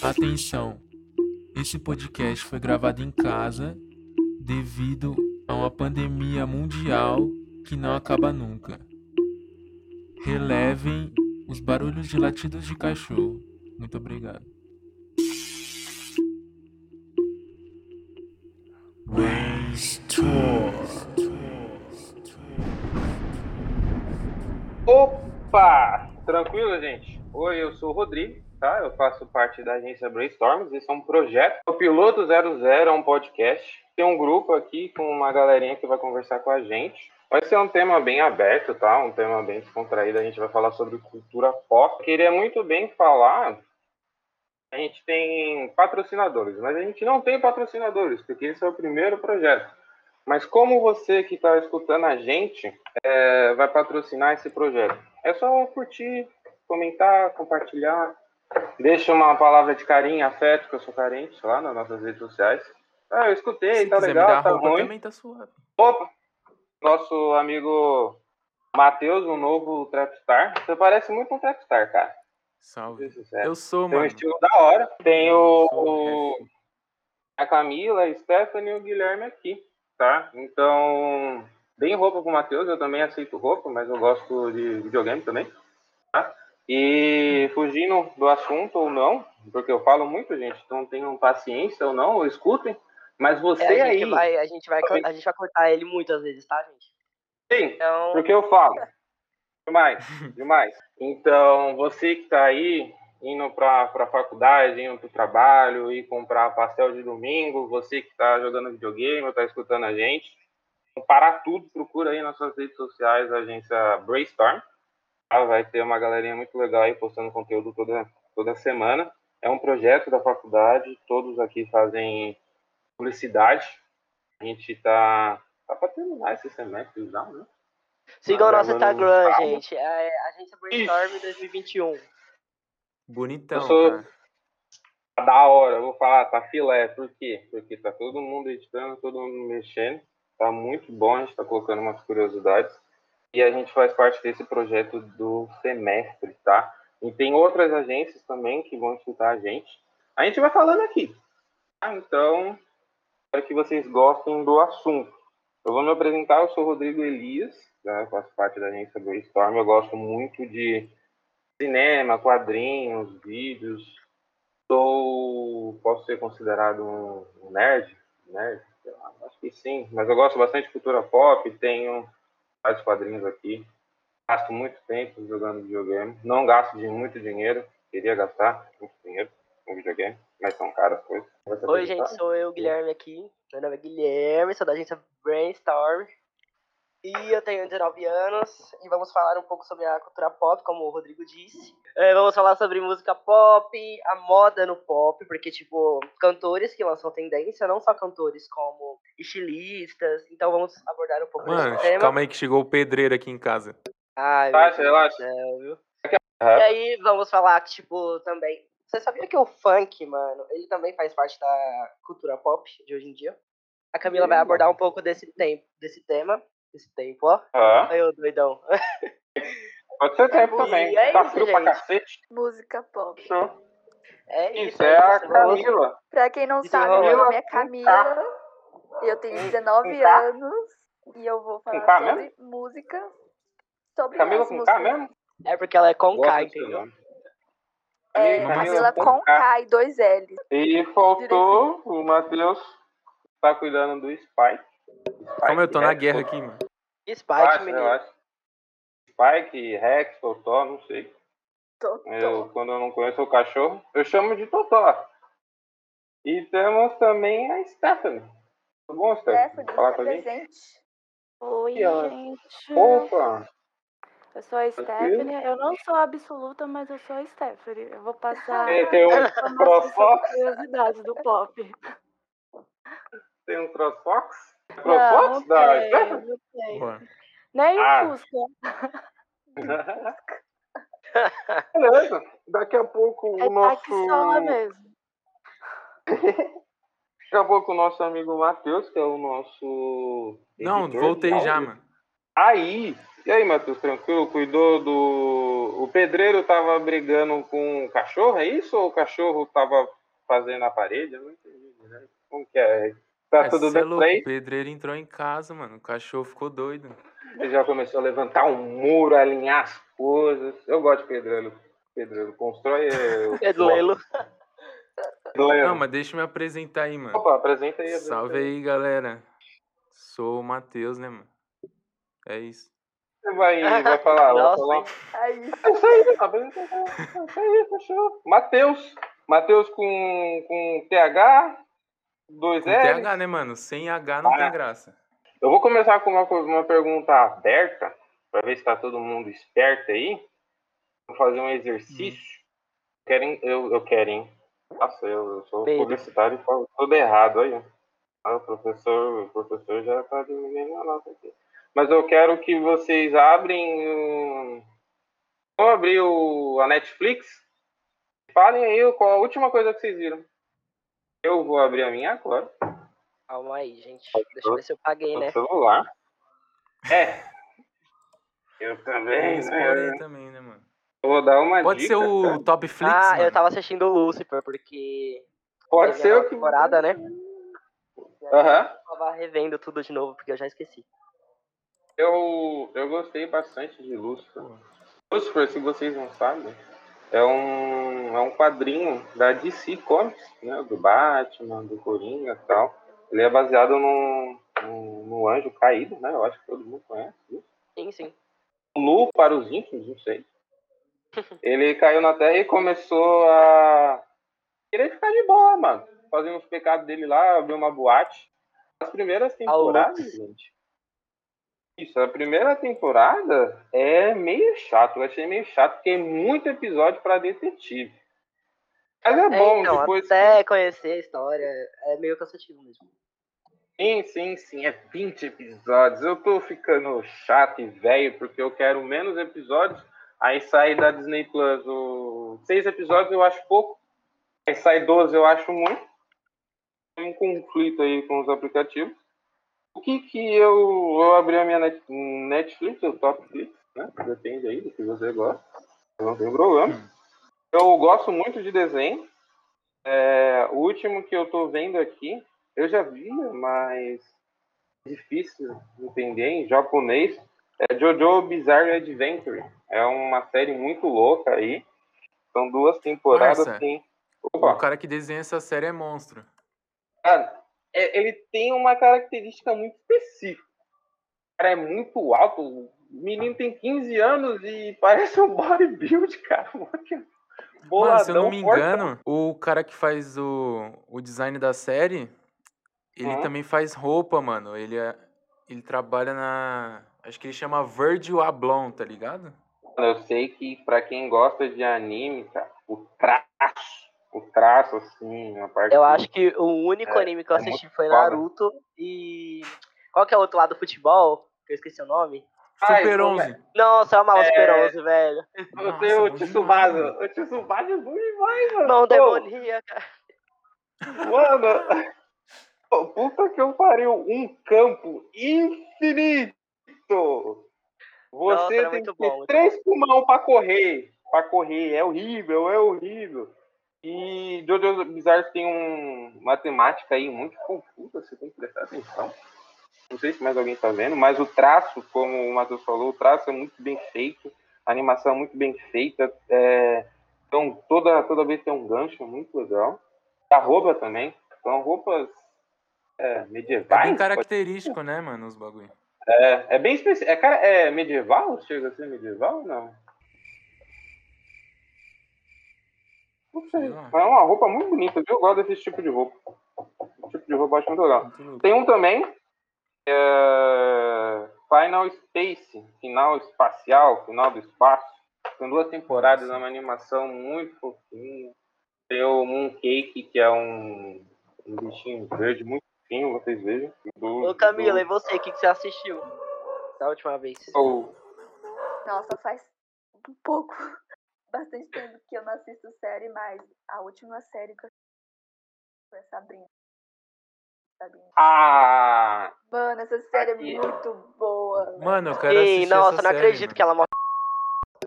Atenção! Esse podcast foi gravado em casa devido a uma pandemia mundial que não acaba nunca. Relevem os barulhos de latidos de cachorro. Muito obrigado. Opa! Tranquilo, gente? Oi, eu sou o Rodrigo, tá? Eu faço parte da agência Brainstorms. Esse é um projeto. O Piloto 00 é um podcast. Tem um grupo aqui com uma galerinha que vai conversar com a gente. Vai ser um tema bem aberto, tá? Um tema bem descontraído. A gente vai falar sobre cultura pop. Queria muito bem falar. A gente tem patrocinadores, mas a gente não tem patrocinadores, porque esse é o primeiro projeto. Mas como você que está escutando a gente é, vai patrocinar esse projeto? É só curtir, comentar, compartilhar. Deixa uma palavra de carinho, afeto, que eu sou carente, lá nas nossas redes sociais. Ah, eu escutei, Se tá legal, tá ruim. também tá suave. Opa! Nosso amigo Matheus, um novo Trapstar. Você parece muito um Trapstar, cara. Salve. Eu sou, Tem um mano. estilo da hora. Tem o, o- a Camila, a Stephanie e o Guilherme aqui, tá? Então, deem roupa pro Matheus, eu também aceito roupa, mas eu gosto de videogame também, tá? E fugindo do assunto ou não, porque eu falo muito, gente, então tenham paciência ou não, ou escutem, mas você É, a, aí, gente vai, a, gente vai, a gente vai cortar ele muitas vezes, tá, gente? sim, Então, Porque eu falo. Demais, demais. Então, você que tá aí, indo pra, pra faculdade, indo pro trabalho, ir comprar pastel de domingo, você que tá jogando videogame ou tá escutando a gente, então, parar tudo, procura aí nas suas redes sociais a agência Brainstorm. Tá? Vai ter uma galerinha muito legal aí postando conteúdo toda, toda semana. É um projeto da faculdade, todos aqui fazem publicidade. A gente tá, tá pra terminar esse semestre já, né? sigam o Mas nosso Instagram, gente. É Agência Brainstorm 2021. Bonitão, sou- tá? Tá da hora, eu vou falar, tá filé. Por quê? Porque tá todo mundo editando, todo mundo mexendo. Tá muito bom, a gente tá colocando umas curiosidades. E a gente faz parte desse projeto do semestre, tá? E tem outras agências também que vão escutar a gente. A gente vai falando aqui. tá? Então, espero que vocês gostem do assunto. Eu vou me apresentar, eu sou Rodrigo Elias, né? Eu faço parte da agência Brainstorm. Eu gosto muito de cinema, quadrinhos, vídeos, sou posso ser considerado um nerd lá, acho que sim mas eu gosto bastante de cultura pop tenho vários quadrinhos aqui. Gasto muito tempo jogando videogame. Não gasto de muito dinheiro. Queria gastar muito dinheiro com videogame mas são caras as coisas. Oi, gente, sou eu, Guilherme, aqui. Meu nome é Guilherme, sou da agência Brainstorm. E eu tenho 19 anos e vamos falar um pouco sobre a cultura pop, como o Rodrigo disse. É, vamos falar sobre música pop, a moda no pop, porque, tipo, cantores que lançam tendência, não só cantores como estilistas. Então vamos abordar um pouco Mano, desse tema. calma aí que chegou o pedreiro aqui em casa. Ai, Relaxa, relaxa. céu. E aí vamos falar, tipo, também. Você sabia que o funk, mano, ele também faz parte da cultura pop de hoje em dia? A Camila vai Sim, abordar um pouco desse tempo, desse tema. Desse tempo, ó. Aham. Aí, ô doidão. pode ser tempo E também é tá isso, frio pra gente. cacete Música pop. Show. É isso. isso é a isso. Vamos- Camila Pra quem não Isso sabe, meu nome é Camila. Eu tenho 19 Com K? anos. E eu vou falar sobre música. Sobre Camila com músicas. K mesmo É porque ela é com Gosto K, entendeu? É Camila Camila com. K e dois L. E faltou o Matheus tá cuidando do Spike. Spike Como eu tô na guerra aqui, mano. Spike, menino. relaxa. Spike, Rex, Totó, não sei. Tô, Eu, quando eu não conheço o cachorro, eu chamo de Totó. E temos também a Stephanie. Tudo bom, Stephanie? Stephanie, Falar com a gente? Oi, E gente. Opa! Eu sou a Stephanie. Eu não sou absoluta, mas eu sou a Stephanie. Eu vou passar Tem, tem um CrossFox? sobre curiosidades do pop. Tem um CrossFox? Não, não da tem, Stephanie? não. Nem Ah. o Fusca. Beleza. Daqui a pouco É o nosso. taxola mesmo. Daqui a pouco o nosso amigo Matheus, que é o nosso. Não, editor voltei já, mano. Aí, e aí, Matheus, tranquilo? Cuidou do. O pedreiro tava brigando com o cachorro, é isso? Ou o cachorro tava fazendo a parede? Eu não entendi, né? Como que é? Tá É, tudo é aí? o pedreiro entrou em casa, mano. O cachorro ficou doido. Ele já começou a levantar um muro, alinhar as coisas. Eu gosto de pedreiro. Pedreiro constrói. é, Pedrelo. pedreiro. Não, mas deixa eu me apresentar aí, mano. Opa, apresenta aí. apresenta Salve aí, galera. Sou o Matheus, né, mano? É isso. Você vai, vai falar. vai falar. É isso. É isso aí, apresenta aí. É isso aí, fechou. Matheus. Matheus com, com TH, dois L. TH, né, mano? Sem H não Ah. tem graça. Eu vou começar com uma, uma pergunta aberta, para ver se está todo mundo esperto aí. Vou fazer um exercício. Querem, eu, eu quero, hein? Nossa, eu, eu sou Pedro. publicitário e falo tudo errado aí. Ah, o professor, o professor já está diminuindo a nota aqui. Mas eu quero que vocês abrem. um- Vamos abrir o, a Netflix. Falem aí qual a última coisa que vocês viram. Eu vou abrir a minha agora. Calma aí, gente. Deixa eu ver se eu paguei, né? celular. É. Eu também, né? também, né, mano? Eu Vou dar uma Pode dica. ser o cara. Top Flix, Ah, mano. eu tava assistindo o Lucifer, porque Pode ser a o que. temporada, né? Aham. Eu tava revendo tudo de novo, porque eu já esqueci. Eu, eu gostei bastante de Lucifer. Lucifer, se vocês não sabem, é um, é um quadrinho da DC Comics, né? Do Batman, do Coringa e tal. Ele é baseado no, no, no Anjo Caído, né? Eu acho que todo mundo conhece. isso. Sim, sim. Nu para os íntimos, não sei. Ele caiu na terra e começou a querer ficar de boa, mano. Fazer uns pecados dele lá, abrir uma boate. As primeiras temporadas, gente. Isso, a primeira temporada é meio chato. Eu achei meio chato, porque é muito episódio pra detetive. Mas é É, bom, então, depois. até conhecer a história é meio cansativo mesmo. Sim, sim, sim, é 20 episódios. Eu tô ficando chato e velho porque eu quero menos episódios. Aí sai da Disney Plus o... seis episódios eu acho pouco. Aí sai 12 eu acho muito. Tem um conflito aí com os aplicativos. O que que eu, eu abri a minha Net- Netflix, o Topflix, né? Depende aí do que você gosta. Não tem problema. Eu gosto muito de desenho. É, o último que eu tô vendo aqui eu já vi, mas é difícil entender em japonês. É Jojo Bizarre Adventure. É uma série muito louca aí. São duas temporadas. Nossa. Tem... O cara que desenha essa série é monstro. cara, ele tem uma característica muito específica. O cara é muito alto. O menino tem 15 anos e parece um bodybuild, cara. Boladão, Mano, se eu não me engano, o cara que faz o, o design da série, ele Hum. também faz roupa, mano. Ele, é, ele trabalha na. Acho que ele chama Virgil Ablon, tá ligado? Eu sei que pra quem gosta de anime, cara, o traço, o traço, assim, a parte. Eu acho que o único É, anime que eu é assisti muito foi foda. Naruto e. Qual que é o outro lado do futebol? Que eu esqueci o nome. Ai, Super como 11. Nossa, eu amava o Super É. 11, velho. Eu Nossa, tenho o Tsubasa. demais, mano. O Tsubasa é bom demais, mano. Mão demoníaca. Mano, pô, puta que eu pariu. Um campo infinito. Nossa, Você era tem que ter bom, três pulmão pra correr. Pra correr. É horrível, é horrível. E Jojo Bizarre tem um, uma temática aí muito confusa, você tem que prestar atenção. Não sei se mais alguém tá vendo, mas o traço, como o Matheus falou, o traço é muito bem feito, a animação é muito bem feita. É, então, toda, toda vez tem um gancho muito legal. A roupa também, são roupas é, É medievais. bem pode- característico, né, mano, os bagulho. É, é bem específico. É, cara, é medieval? Chega a ser medieval ou não? Não sei. É uma roupa muito bonita, viu? Eu gosto desse tipo de roupa. Esse tipo de roupa eu acho muito legal. Tem um também, é, Final Space, final espacial, final do espaço. São duas temporadas, é uma animação muito fofinha. Tem o Mooncake, que é um, um bichinho verde muito fofinho, vocês vejam. Do- Ô Camila, do- e você, o que, que você assistiu da última vez? o- Nossa, faz um pouco, bastante tempo que eu não assisto série, mas a última série que eu assisti foi Sabrina. Sabrina. Ah, Mano, essa série Aqui. é muito boa. Mano, eu quero Ih, assistir nossa, essa não série, acredito mano. que ela morre.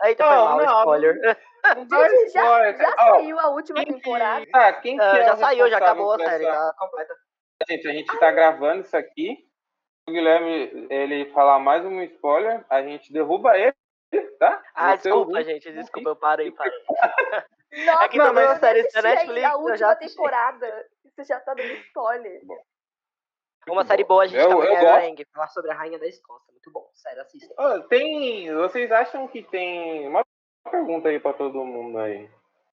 Eita, foi Não, mal, não, spoiler. Gente, já, já. Ó, saiu a última quem que- temporada. Ah, quem que Ah, é já saiu, já acabou a série, essa- tá completa. Gente, a gente tá gravando isso aqui. O Guilherme, ele falar mais um spoiler, a gente derruba ele, tá? Ah, desculpa, gente, desculpa, eu parei, parei. Nossa, É que Não, mas assisti da aí Netflix a já última assisti. temporada. Você já tá dando spoiler. Uma série boa, a gente Eu- também eu é falar sobre a Rainha da Escócia. Muito bom, sério, assista. Ó, tem. Vocês acham que tem. Uma pergunta aí pra todo mundo aí.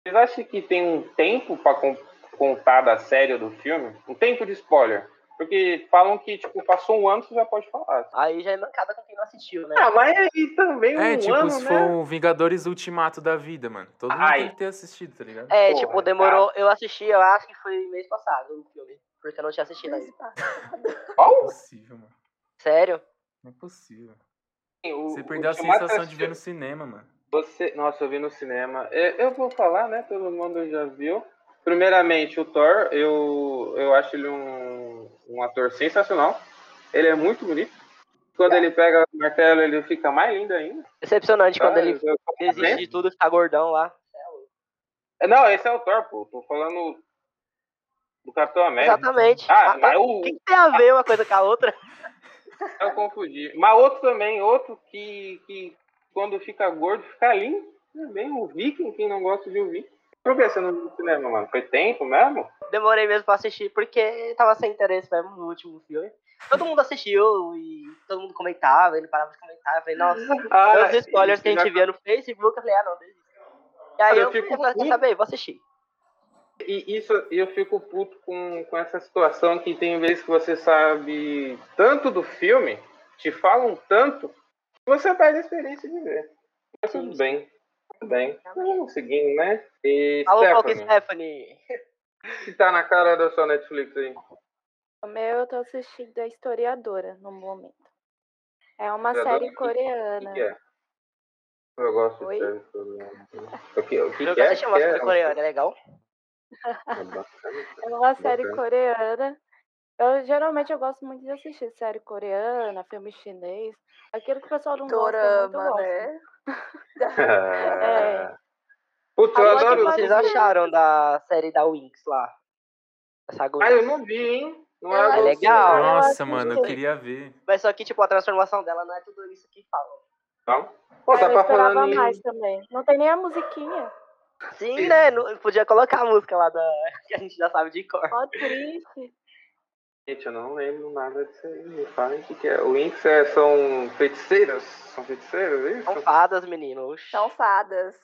Vocês acham que tem um tempo pra con- contar da série ou do filme? Um tempo de spoiler? Porque falam que, tipo, passou um ano, você já pode falar. Aí já é mancada com quem não assistiu, né? Ah, mas aí também um É, tipo, ano, se né? for o Vingadores Ultimato da vida, mano. Todo mundo Ai. tem que ter assistido, tá ligado? É, Porra, tipo, demorou. Eu assisti, eu acho que foi mês passado o filme. Porque eu não tinha assistido ainda. Não é Qual? possível, mano. Sério? Não é possível. O- Você o perdeu a sensação de assistiu- ver no cinema, mano. Você, nossa, eu vi no cinema. Eu, eu vou falar, né? Todo mundo já viu. Primeiramente, o Thor, eu, eu acho ele um, um ator sensacional. Ele é muito bonito. Quando ele pega o martelo, ele fica mais lindo ainda. Decepcionante quando Ah, ele eu- desiste de tudo, fica gordão lá. Não, esse é o Thor, pô. Tô falando do Capitão América. Exatamente. Ah, Ah, mas O que, que tem a ver uma coisa com a outra? eu confundi. Mas outro também, outro que, que quando fica gordo, fica lindo. Também o Viking, quem não gosta de ouvir. Por que você não viu no cinema, mano? Foi tempo mesmo? Demorei mesmo pra assistir, porque tava sem interesse mesmo no último filme. Todo mundo assistiu e todo mundo comentava, ele parava de comentar. Eu falei, nossa, Ah, os spoilers que a já- gente via no Facebook, eu falei, ah, não, desiste. E aí eu eu, fico falei, quer saber, vou assistir. E isso eu fico puto com, com essa situação que tem vezes que você sabe tanto do filme, te falam tanto, que você perde a experiência de ver. Mas tudo bem. Bem. Vamos seguindo, né? E Alô, Stephanie, Stephanie. o que tá na cara da sua Netflix aí? O meu eu tô assistindo a Historiadora no momento. É uma Historiadora? série O coreana. que é? Eu gosto Oi? de série coreana. O que, o que, Eu que é? assisti uma Que série é? coreana, é legal? É bacana. É uma série coreana. Eu geralmente eu gosto muito de assistir série coreana, filme chinês. Aquilo que o pessoal não gosta Dorama, gosto. né? É. Putz, eu Agora, o que adoro. vocês acharam da série da Winx lá? Essa Ah, eu não vi, hein? Não é, É legal. Nossa, mano, eu queria ver. Mas só que, tipo, a transformação dela não é tudo isso que falam. Não? Pô, É, tá eu pra em... mais também. Não tem nem a musiquinha. Sim, né? Não- Podia colocar a música lá da. que a gente já sabe de cor. Ó, triste. Gente, eu não lembro nada disso aí. Me falem o que, que é. O Inks é, são feiticeiras? São feiticeiras, é isso? São fadas, menino. Oxi. São fadas.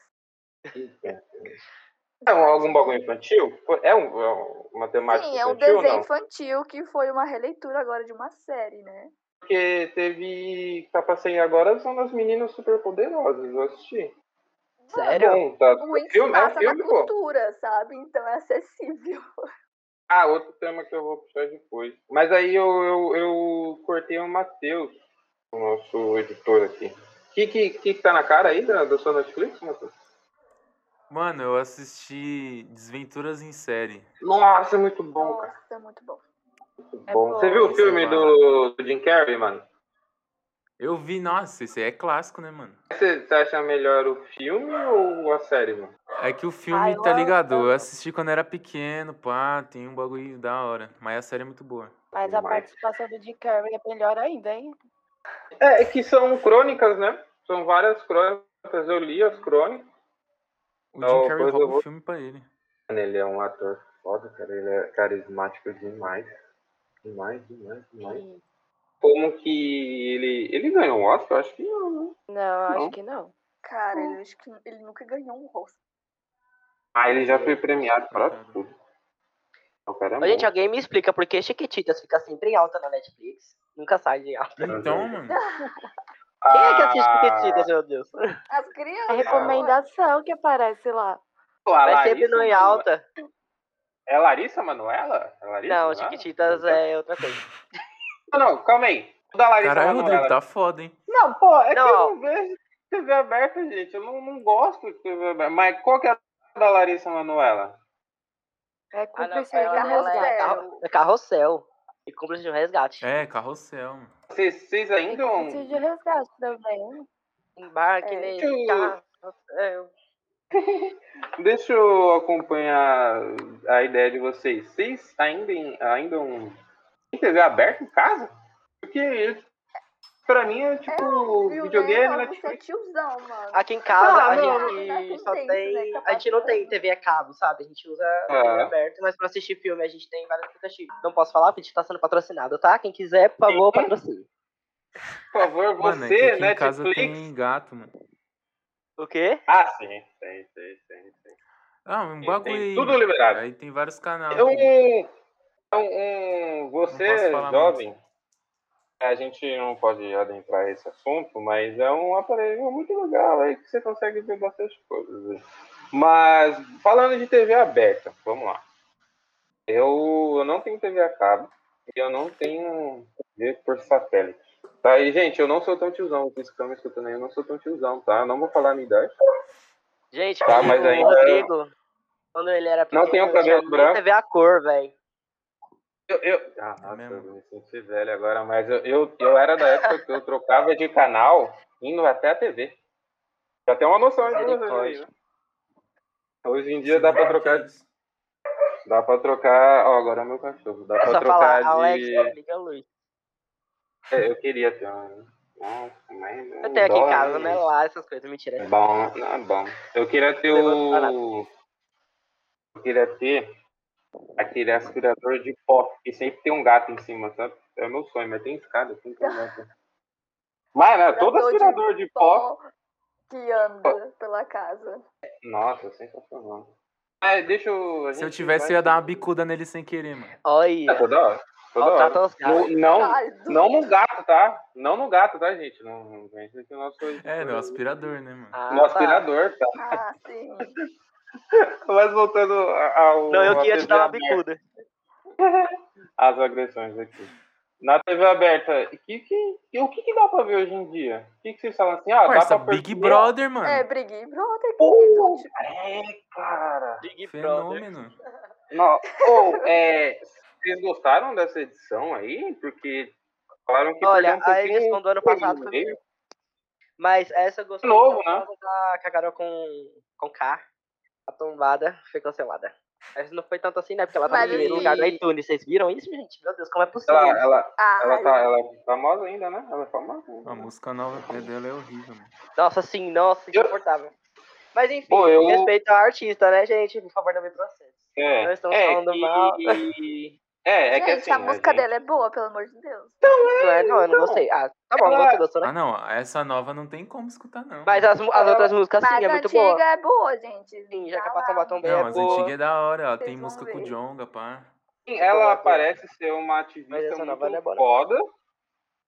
É um, algum bagulho infantil? É, um, é uma temática Sim, é um infantil desenho não? infantil que foi uma releitura agora de uma série, né? Porque teve... Tá sair agora, são das meninas super poderosas. Eu assisti. Sério? É bom, tá. O filme, é passa filme, na pô. cultura, sabe? Então é acessível. Ah, outro tema que eu vou puxar depois. Mas aí eu, eu, eu cortei o Matheus, o nosso editor aqui. O que, que, que tá na cara aí da, da sua Netflix, Matheus? Mano, eu assisti Desventuras em Série. Nossa, é muito bom, cara. Nossa, é muito bom. Muito É bom. bom. Você viu o é filme do, do Jim Carrey, mano? Eu vi, nossa, esse aí é clássico, né, mano? Você, você acha melhor o filme ou a série, mano? É que o Ah, filme, eu tá ligado? Eu assisti quando era pequeno, pá, tem um bagulho da hora. Mas a série é muito boa. Mas a Demais. participação do Jim Carrey é melhor ainda, hein? É, é que são crônicas, né? São várias crônicas. Eu li as crônicas. O Jim Carrey pois eu rouba vou- o filme pra ele. Mano, Ele é um ator foda, cara. Ele é carismático demais. Demais, demais, demais. E- Como que ele. Ele ganhou um Oscar? Acho que não, né? Não, Não. acho que não. Cara, eu acho que ele nunca ganhou um rosto. Ah, ele já foi premiado pra Coitado. tudo. O cara é Ô, gente, alguém me explica por que Chiquititas fica sempre em alta na Netflix? Nunca sai de alta. Então, mano. Quem é que assiste Ah, Chiquititas, meu Deus? As É crianças. recomendação que aparece lá. pô, a Vai sempre Larissa não em Manoela- alta. É Larissa Manoela? É Larissa Não, Manoela? Chiquititas é outra coisa. Não, não, calma aí. O da Larissa Caralho. Rodrigo, tá foda, hein? Não, pô, é que Não. eu não vejo TV aberta, gente. Eu não, não gosto de TV aberta. Mas qual que é a da Larissa Manoela? É Ah, com não, ela é, Resgate. carro, é carrossel. E cúmplice de um resgate. É, carrossel. Vocês, vocês ainda. Preciso de resgate também. Embarque É. nele. Eu-. É, eu- Deixa eu acompanhar a ideia de vocês. Vocês ainda, ainda um. Tem TV aberta em casa? Porque pra mim é tipo Viu, videogame, né? Netflix. Você é tiozão, mano. Aqui em casa Ah, a não. gente só tempo, tem. né? A gente não tem TV a cabo, sabe? A gente usa. TV aberta, mas pra assistir filme a gente tem vários aplicativos. Não posso falar porque a gente tá sendo patrocinado, tá? Quem quiser, por favor, patrocine. Por favor, Mano, é você, que aqui em Netflix. casa tem gato, mano. O quê? Ah, sim, tem, tem, tem. tem. Ah, um Tem- bagulho tem tudo liberado. Aí tem vários canais. Eu, aqui. Um, um, você, jovem, a gente não pode adentrar esse assunto, mas é um aparelho muito legal aí que você consegue ver bastante coisas. Mas, falando de TV aberta, vamos lá. Eu, eu não tenho TV a cabo e eu não tenho TV por satélite. Tá, e gente, eu não sou tão tiozão, vocês que estão me escutando aí, eu não sou tão tiozão, tá? Eu não vou falar a minha idade. Gente, Tá, o mas ainda- Rodrigo, quando ele era pequeno, Não tem o não cabelo branco. TV a cor, velho. Eu, eu... Ah, nossa, mesmo? eu me senti velho agora, mas eu, eu, eu era da época que eu trocava de canal indo até a TV. Já tem uma noção de vocês né? Hoje em dia dá pra Sim, trocar. é isso? Dá pra trocar. Ó, agora é meu cachorro. Dá É pra só trocar falar, de. Alexa, liga a luz. É, eu queria ter uma. Nossa, mas. Eu tenho aqui em casa, né? né? Lá, essas coisas, mentira. É bom, não é bom. Eu queria ter o. Eu queria ter aquele aspirador de pó, que sempre tem um gato em cima, sabe? É o meu sonho, mas tem escada, tem que um gato. Mas, né, todo Aspirador de de pó. Pó que anda pela casa. Nossa, sensacional. É, deixa eu. a Se eu gente tivesse, vai- eu ia dar uma bicuda nele sem querer, mano. É, Olha, toda hora. Toda ó, hora. trata os gatos. No- não, Caralho. não no gato, tá? Não no gato, tá, gente? Não, não pense que o nosso. É, no aspirador, né, mano? Ah, No tá. aspirador, tá? Ah, sim. Mas voltando ao. Não, eu queria te dar uma bicuda. as agressões aqui. Na TV aberta, que, que, o que, que dá pra ver hoje em dia? O que, que vocês falam assim? Ah, Parça, dá pra Big perceber- Brother, mano. É, Big Brother, Uh, É, cara. Big Brother. Fenômeno. Não, ô, é, vocês gostaram dessa edição aí? Porque falaram que Olha, um a edição do ano passado foi. Mas essa eu gostei Novo, né? da com, com K. A tombada foi cancelada. Mas não foi tanto assim, né? Porque ela tá no primeiro assim- lugar do iTunes. Vocês viram isso, gente? Meu Deus, como é possível? Ela, ela, ah, ela, tá, ela é famosa ainda, né? Ela é famosa ainda. A música nova dela é horrível, mano. Nossa, sim, nossa, insuportável. Mas enfim, Pô, eu- respeito ao artista, né, gente? Por favor, não me processo. É, Nós estamos é falando que, mal. É, é gente, que assim. a música gente- dela é boa, pelo amor de Deus. Não, é, não, eu não gostei. Ah, tá bom, você gostou, né? Ah, não, essa nova não tem como escutar, não. Mas as, as outras músicas, sim, Mas é a muito antiga boa. é boa, gente. Sim, já que Tá a Batom lá. Batom Bem Não, é as antigas é da hora, ela Vocês tem música com o. Jonga, pá. Sim, ela boa. parece ser uma ativista muito não é boa, não. foda.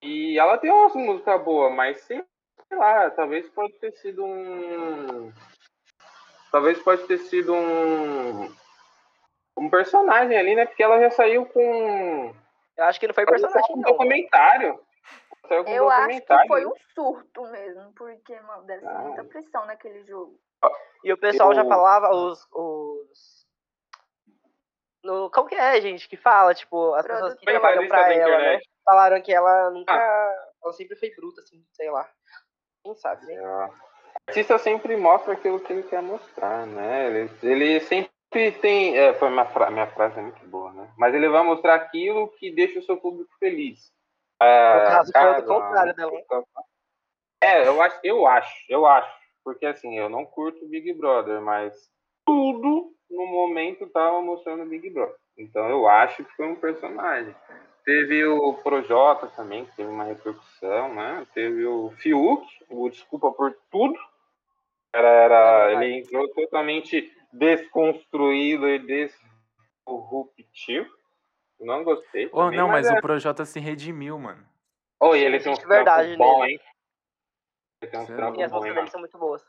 E ela tem umas músicas boas, mas sei lá, talvez pode ter sido um. Talvez pode ter sido um. Um personagem ali, né? Porque ela já saiu com. Eu acho que não foi ela já saiu personagem, com um não. documentário. Saiu com um Eu acho que foi um surto mesmo, porque, mano, deve ser Ah. muita pressão naquele jogo. E o pessoal já Eu- falava, os. os... No, como que é, gente, que fala, tipo, as pessoas que trabalham pra ela, né? Falaram que ela nunca. Ela sempre foi bruta, assim, sei lá. Quem sabe, né? É. O artista sempre mostra aquilo que ele quer mostrar, né? Ele, ele sempre tem. É, foi minha, fra- minha frase é muito boa, né? Mas ele vai mostrar aquilo que deixa o seu público feliz. É, No caso, foi do contrário dela. É, eu acho, eu acho, eu acho. Porque assim, eu não curto Big Brother, mas tudo no momento tava mostrando Big Brother. Então eu acho que foi um personagem. Teve o Projota também, que teve uma repercussão, né? Teve o Fiuk, o Desculpa por Tudo. Era, era, ele entrou totalmente desconstruído e disruptivo. Não gostei. Oh, não, mas é... o Projota se redimiu, mano. Oh, e ele tem uns Existe verdade bons, nele. hein? Ele tem uns Sim, trampos E as músicas dele são muito boas.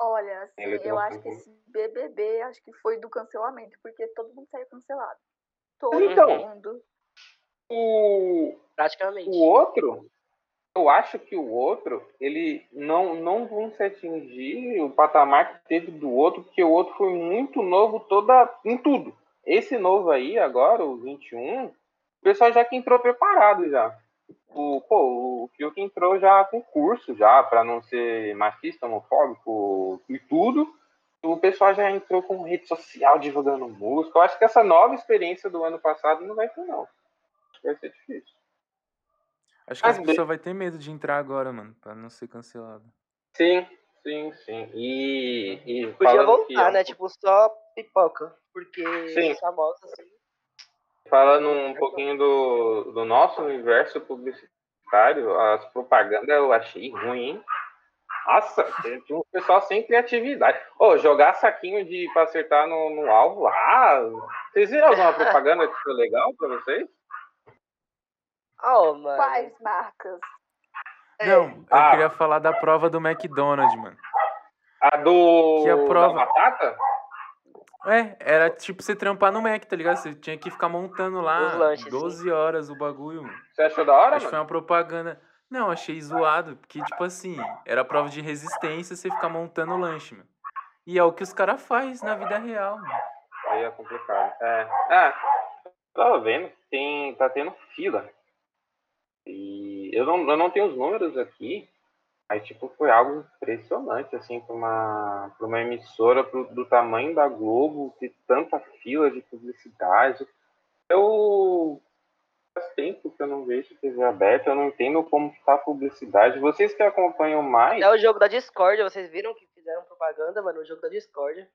Olha, assim, eu um acho que esse BBB, acho que foi do cancelamento, porque todo mundo saiu cancelado. Todo Então. mundo. O, Praticamente. o outro, eu acho que o outro, ele não, não vão se atingir o patamar que teve do outro, porque o outro foi muito novo toda, em tudo. Esse novo aí, agora, o 21, o pessoal já que entrou preparado já. O, pô, o Fiuk entrou já com curso já, para não ser machista, homofóbico e tudo. O pessoal já entrou com rede social divulgando música. Eu acho que essa nova experiência do ano passado não vai ter, não. Que vai ser difícil. Acho que as bem- pessoas vai ter medo de entrar agora, mano, pra não ser cancelado. Sim, sim, sim. E, e Podia falando que, voltar, ó, né? Tipo, só pipoca. Porque Sim. os famosos, assim. Falando um pouquinho do, do nosso universo publicitário, as propagandas eu achei ruim, hein? Nossa, tem um pessoal sem criatividade. Ô, jogar saquinho de pra acertar no, no alvo lá. Vocês viram alguma propaganda que foi legal pra vocês? Oh, mano. Quais marcas? É. Não, eu Ah. queria falar da prova do McDonald's, mano. A do Que a prova- da batata? É, era tipo você trampar no Mac, tá ligado? Você tinha que ficar montando lá lanches, 12 horas o bagulho, mano. Você achou da hora, Acho que foi uma propaganda. Não, achei zoado, porque, tipo assim, era prova de resistência você ficar montando o lanche, mano. E é o que os caras fazem na vida real, mano. Aí é complicado. É. É. Tava vendo que tem, tá tendo fila. Eu não, eu não tenho os números aqui, mas tipo, foi algo impressionante, assim, pra uma, pra uma emissora pro- do tamanho da Globo, ter tanta fila de publicidade. Eu faz tempo que eu não vejo TV aberta, eu não entendo como que tá a publicidade. Vocês que acompanham mais, É o jogo da Discord, vocês viram que fizeram propaganda, mano? O jogo da Discord.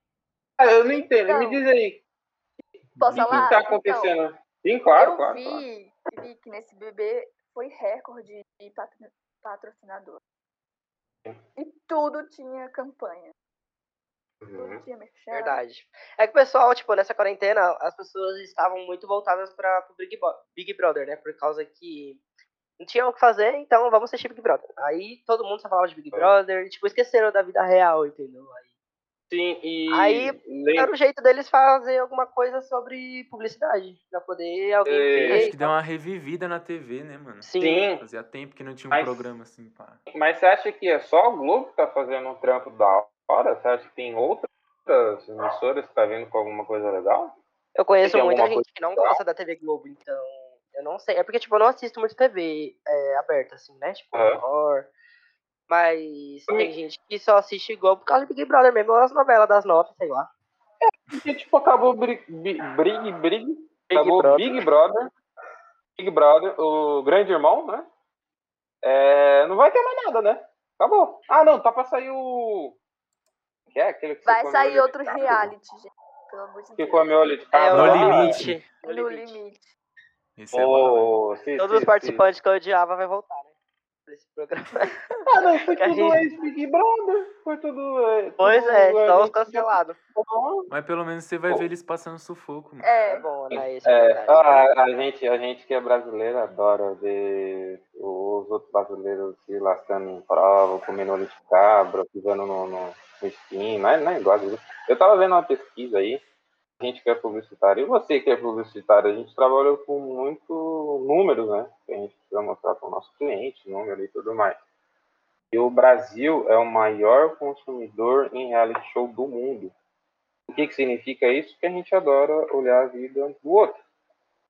ah, eu não entendo. Me Então, diz aí, Posso o que, que falar? tá Então, acontecendo? Sim, claro, eu claro, vi, claro. vi que nesse bebê foi recorde de patro- patrocinador. E tudo tinha campanha. Tudo Uhum. tinha. Verdade. É que o pessoal, tipo, nessa quarentena, as pessoas estavam muito voltadas para o Big, Big Brother, né? Por causa que não tinham o que fazer, então vamos assistir Big Brother. Aí todo mundo só falava de Big É. Brother, e, tipo, esqueceram da vida real, entendeu? Aí Sim, e Aí, lem- era o jeito deles fazer alguma coisa sobre publicidade, pra poder alguém É, ver. Acho que deu uma revivida na TV, né, mano? Sim. sim, Fazia tempo que não tinha um Mas- programa assim, pá. mas você acha que é só o Globo que tá fazendo um trampo da hora? Você acha que tem outras emissoras que tá vindo com alguma coisa legal? Eu conheço muita gente que não gosta da TV Globo, então eu não sei. É porque, tipo, eu não assisto muito TV é, aberta, assim, né? Tipo, Aham. Record. Mas tem gente que só assiste Globo por causa de Big Brother mesmo, ou as novelas das nove, sei lá. Porque, tipo, acabou Brig, Big, Brig, Brig, Big acabou Brother. Big Brother, Big Brother, o grande irmão, né? É, não vai ter mais nada, né? Acabou. Ah, não, tá pra sair o... Que é aquele que Vai sair de outro cabra? reality, gente. Pelo amor de Que come olho de É, cabra. o No lá. limite. No No limite. limite. Esse é bom. Ô, se- Todos se- os participantes que eu odiava vai voltar? Pra esse programa. Ah, não, foi tudo gente- ex-Big Brother. Foi tudo. é, Pois tudo, é, só os cancelados. Mas pelo menos você vai ver eles passando sufoco, mano. É É, bom, né? Isso é, É, verdade. a, a gente, a gente que é brasileiro adora ver os outros brasileiros se lascando em prova, comendo olho de cabra, pisando no, no, no skin, não é, não é igual. Eu tava vendo uma pesquisa aí, a gente que é publicitário, e você que é publicitário, a gente trabalhou com muito números, né? Que a gente precisa mostrar para o nosso cliente, número e tudo mais. E o Brasil é o maior consumidor em reality show do mundo. O que, que significa isso? Que a gente adora olhar a vida do outro.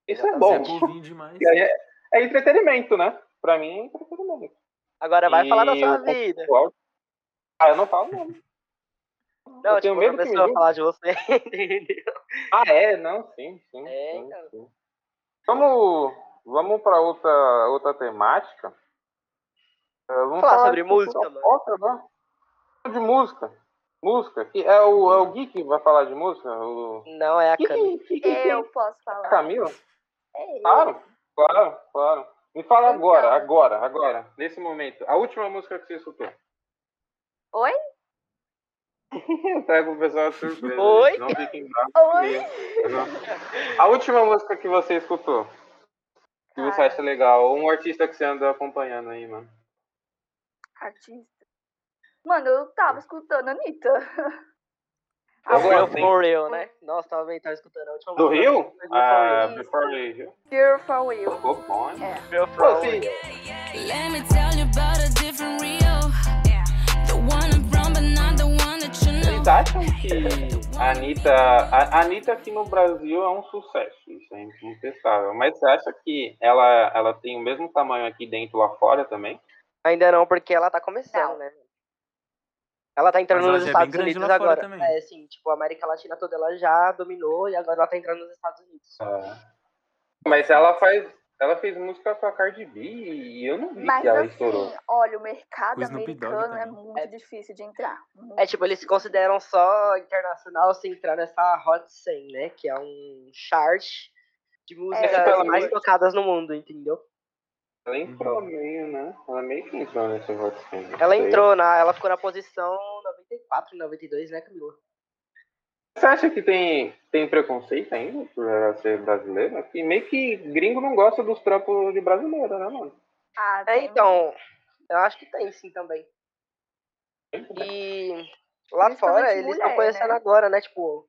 Isso é Zé bom. Povinho demais. E aí é, é entretenimento, né? Pra mim é entretenimento. Agora vai falar da E sua vida. conceitual- Ah, eu não falo não. Não, eu tenho tipo, medo outra que me pessoa falar de você, entendeu? Ah, é? Não, sim, sim. É, sim, então. sim. Vamos, vamos para outra, outra temática. É, vamos Falar sobre de música, mano. pop, né? De música. Música. Que é, o, é o Gui que vai falar de música? O... Não é a Que, Cami. que, que, que, eu posso a falar. Camila? É. Claro, claro, claro. Me fala Então. agora, agora, agora, nesse momento. A última música que você escutou. Oi? Eu pego o pessoal surpresa. Oi? Não fiquem Oi? A última música que você escutou, que você Cara, acha legal, um artista que você anda acompanhando aí, mano. Artista. Mano, eu tava escutando a Anitta. A Real gosto, hein? For Real, né? Nossa, tava bem, tava escutando a última Do música. Rio? Ah, Rio. Before Rio. Pure for Will. Ficou bom, hein? É. Real For sim. Real. Acham que a Anitta. A Anitta aqui no Brasil é um sucesso, isso é incontestável. Mas você acha que ela, ela tem o mesmo tamanho aqui dentro lá fora também? Ainda não, porque ela tá começando, Não. né? Ela tá entrando ela nos é Estados grande Unidos agora. também. É, sim, tipo, a América Latina toda ela já dominou e agora ela tá entrando nos Estados Unidos. Mas ela faz. Ela fez música com a Cardi B e eu não vi Mas que ela assim, estourou. olha, o mercado O americano é muito É. difícil de entrar. muito É tipo, eles se consideram só internacional se entrar nessa Hot 100, né? Que é um chart de músicas pelo mais menos- tocadas no mundo, entendeu? Ela entrou Uhum. meio, né? Ela meio que entrou nesse voto. Ela entrou na. Ela ficou na posição 94 e 92, né, Camila? Você acha que tem, tem preconceito ainda por ela ser brasileira? Que meio que gringo não gosta dos trampos de brasileira, né, mano? Ah, É, então. Eu acho que tem sim também. E lá fora eles estão conhecendo né? agora, né? Tipo,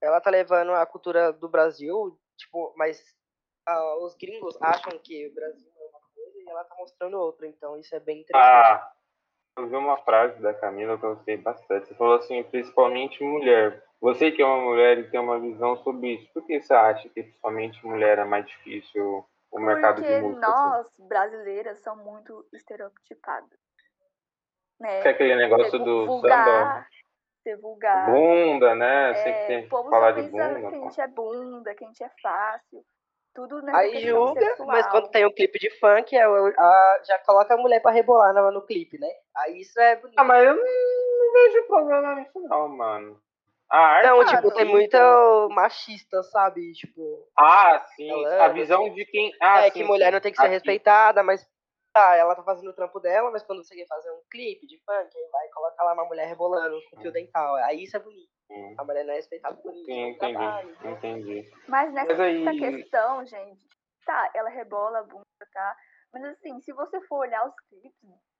ela tá levando a cultura do Brasil, tipo, mas ah, os gringos acham que o Brasil é uma coisa e ela tá mostrando outra. Então isso é bem interessante. Ah, vi uma frase da Camila que eu gostei bastante. Você falou assim, principalmente mulher. Você que é uma mulher e tem uma visão sobre isso, por que você acha que principalmente mulher é mais difícil o mercado de Porque música? assim? nós, brasileiras, somos muito estereotipadas. Né? Que é aquele negócio ser do samba, vulgar, ser vulgar. bunda, né? É, tem o que falar de bunda. que a gente é bunda, que a gente é fácil. Tudo nessa Aí julga, sexual. mas quando tem um clipe de funk, é o- a- já coloca a mulher pra rebolar no, no clipe, né? Aí isso é bonito. Ah, mas eu não, não vejo problema nisso não, mano. A arte Não, é tipo, tem assim, muito então. machista, sabe? Tipo, Ah, sim. Falando, a visão de quem. Ah, é sim, que mulher sim. não tem que ser Aqui. respeitada, mas tá, ela tá fazendo o trampo dela, mas quando você quer fazer um clipe de funk, aí vai colocar lá uma mulher rebolando com fio dental. Aí isso é bonito. Sim, A mulher não é respeitada por isso. sim, é entendi. trabalho. Entendi. Mas nessa Mas aí- questão, gente, tá, ela rebola a bunda, tá? Mas assim, se você for olhar os clipes,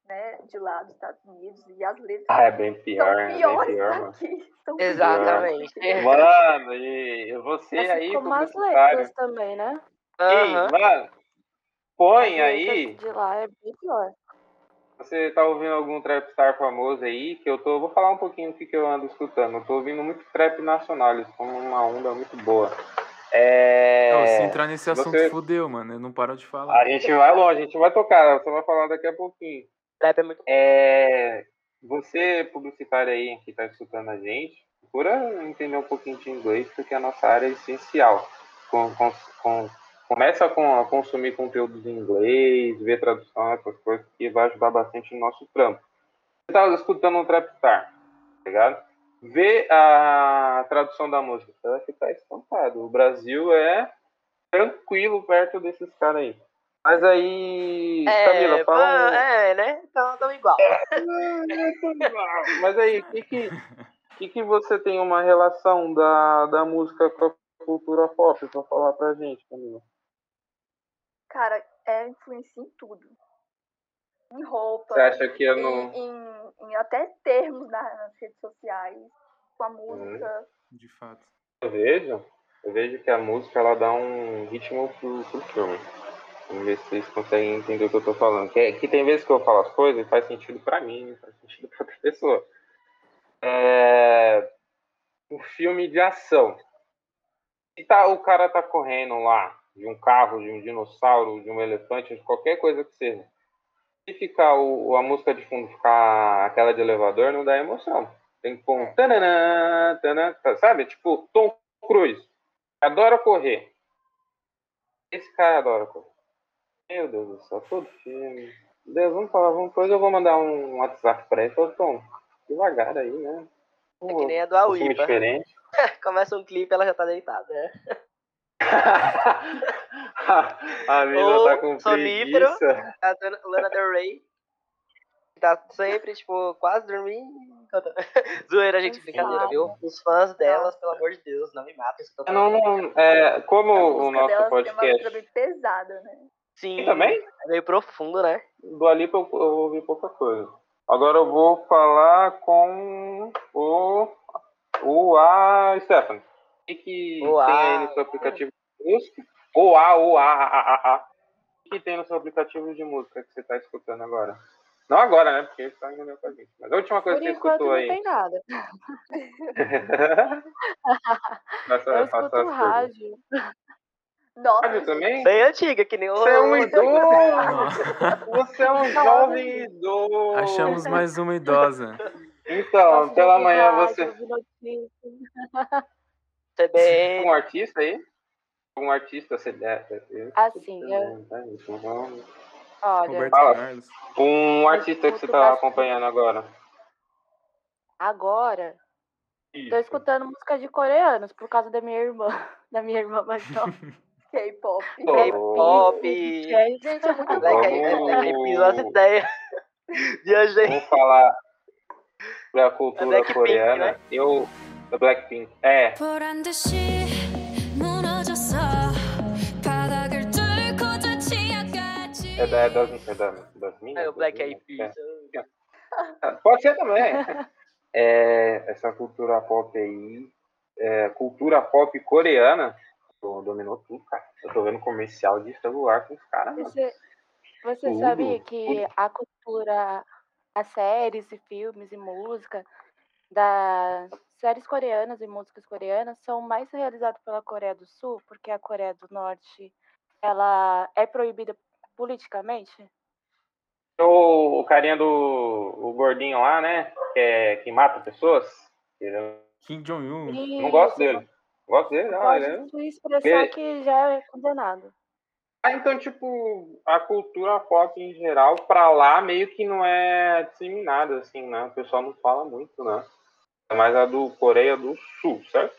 né, de lá dos Estados Unidos e as letras Ah, é bem pior, são é bem piores pior, mano. daqui. São Exatamente. piores. Mano, e você Assim aí, como as letras também, né? Ei, mano, põe aí. de lá é bem pior. Você tá ouvindo algum trapstar famoso aí? Que eu tô. Vou falar um pouquinho do que, que eu ando escutando. Eu tô ouvindo muito trap nacional, eles estão numa onda muito boa. É. Não, se entrar nesse assunto, você- fudeu, mano. Eu não paro de falar. A gente vai longe, a gente vai tocar, você vai falar daqui a pouquinho. Trap é muito É, você, publicitário aí que está escutando a gente, procura entender um pouquinho de inglês, porque a nossa área é essencial. Com, com, com- começa com, a consumir conteúdos em inglês, ver tradução, essas coisas, que vai ajudar bastante no nosso trampo. Você estava escutando um Trapstar, tá ligado? Vê a tradução da música, você vai ficar espantado. O Brasil é tranquilo perto desses caras aí. Mas aí, Camila, É, fala um- pô, é, né? Então tão igual. mas aí, o que que, que que você tem uma relação da, da música com a cultura pop pra falar pra gente, Camila? Cara, é influencia em tudo. Em roupa, Você acha que eu em, não... em- em até termos na- nas redes sociais, com a Uhum. música. De fato. Eu vejo, eu vejo que a música ela dá um ritmo pro, pro filme. Vamos ver se vocês conseguem entender o que eu tô falando. Que, que tem vezes que eu falo as coisas e faz sentido pra mim, faz sentido pra outra pessoa. É... Um filme de ação. Se tá, o cara tá correndo lá de um carro, de um dinossauro, de um elefante, de qualquer coisa que seja. Se ficar o, a música de fundo ficar aquela de elevador, não dá emoção. Tem que pôr um tananã, tananã, sabe? Tipo, Tom Cruise. Adora correr. Esse cara adora correr. Meu Deus do céu, todo filme. Deus, vamos falar, vamos, depois eu vou mandar um WhatsApp pra ele. Falei, Tom, devagar aí, né? É que nem a do Um filme Awipa. diferente. Começa um clipe ela já tá deitada, né? A mina Ou tá com sonífero. preguiça. A dona Lana Del Rey tá sempre, tipo, quase dormindo. Zoeira, gente, brincadeira, viu? Os fãs delas, pelo amor de Deus, não me matem. Não, não, é, como o nosso delas tem uma letra podcast bem pesada, né? Sim, E também, é meio profundo, né? do Alipa eu, eu ouvi pouca coisa. Agora eu vou falar com o, o A Stephanie. O que, que tem aí no seu aplicativo de música? O A, o A, A, A. O que tem no seu aplicativo de música que você está escutando agora? Não agora, né? Porque ele tá em reunião com a gente. Mas a última coisa Por que você escutou não aí. tem nada. Faça- Eu escuto rádio. Nossa, Rádio também? Bem antiga, que nem o. Você é um idoso! Você é um jovem idoso! Achamos mais uma idosa. Então, de pela manhã rádio, você. Um artista aí? Um artista você deve. Assim, eu, olha, Roberto Fala. Carlos. Um artista que você tá acompanhando agora. agora tô escutando música de coreanos por causa da minha irmã. Da minha irmã mais nova. K-pop. K-pop. Gente, é muito. Eyed Vamos- as ideias. Viajei. Vamos falar sobre a cultura Blackpink, coreana. né? Eu. Da Blackpink. É. É, da, é das, é da, das minhas? É o Black Eyed Peas. É. Pode ser também. É, essa cultura pop aí, é, cultura pop coreana, dominou tudo, cara. Eu tô vendo comercial de celular com os caras. Você, você sabia que a cultura, as séries e filmes e música da, séries coreanas e músicas coreanas são mais realizadas pela Coreia do Sul, porque a Coreia do Norte ela é proibida politicamente? O, o carinha do o gordinho lá, né? Que, é, que mata pessoas. Eu Kim Jong-un. não gosto dele. Não gosto dele, não. Ele é... Pode se expressar Ele- que já é condenado. Ah, então, tipo, a cultura pop em geral, pra lá, meio que não é disseminada, assim, né? O pessoal não fala muito, né? É mais a do Coreia do Sul, certo?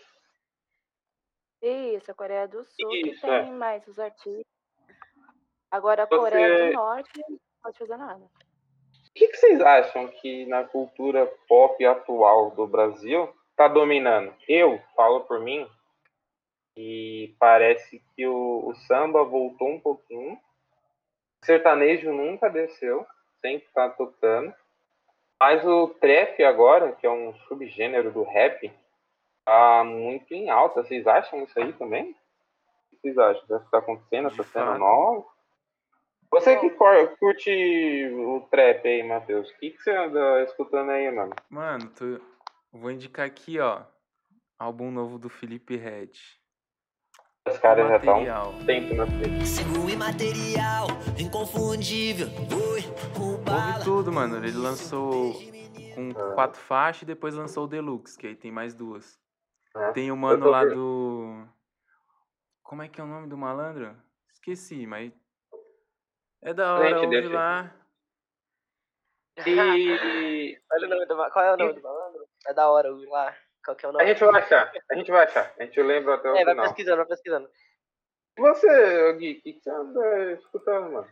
Isso, a Coreia do Sul que Isso, é. tem mais os artistas. Agora a Você- Coreia do Norte não pode fazer nada. O que, que vocês acham que na cultura pop atual do Brasil tá dominando? Eu falo por mim e parece que o, o samba voltou um pouquinho. O sertanejo nunca desceu, sempre tá tocando. Mas o trap agora, que é um subgênero do rap, tá muito em alta. Vocês acham isso aí também? O que vocês acham? Isso tá acontecendo, tá sendo fato. nova? Você que curte o trap aí, Matheus, o que, que você anda escutando aí, mano? Mano, tô... vou indicar aqui, ó. Álbum novo do Felipe Red. Os caras já estão tempo na frente. Sigo imaterial, inconfundível. Ui, o Ouve bala. tudo, mano. Ele lançou com quatro faixas e depois lançou o Deluxe, que aí tem mais duas. né? Tem o mano lá ver- do. Como é que é o nome do malandro? Esqueci, mas. É da hora, Gente, ouve lá. E Olha o nome do Qual é o nome do malandro? É da hora, o lá. Qual que é o a nome? gente vai achar, a gente vai achar. A gente lembra até o É, vai final. pesquisando, vai pesquisando. E você, Gui, o que, que você anda escutando, mano?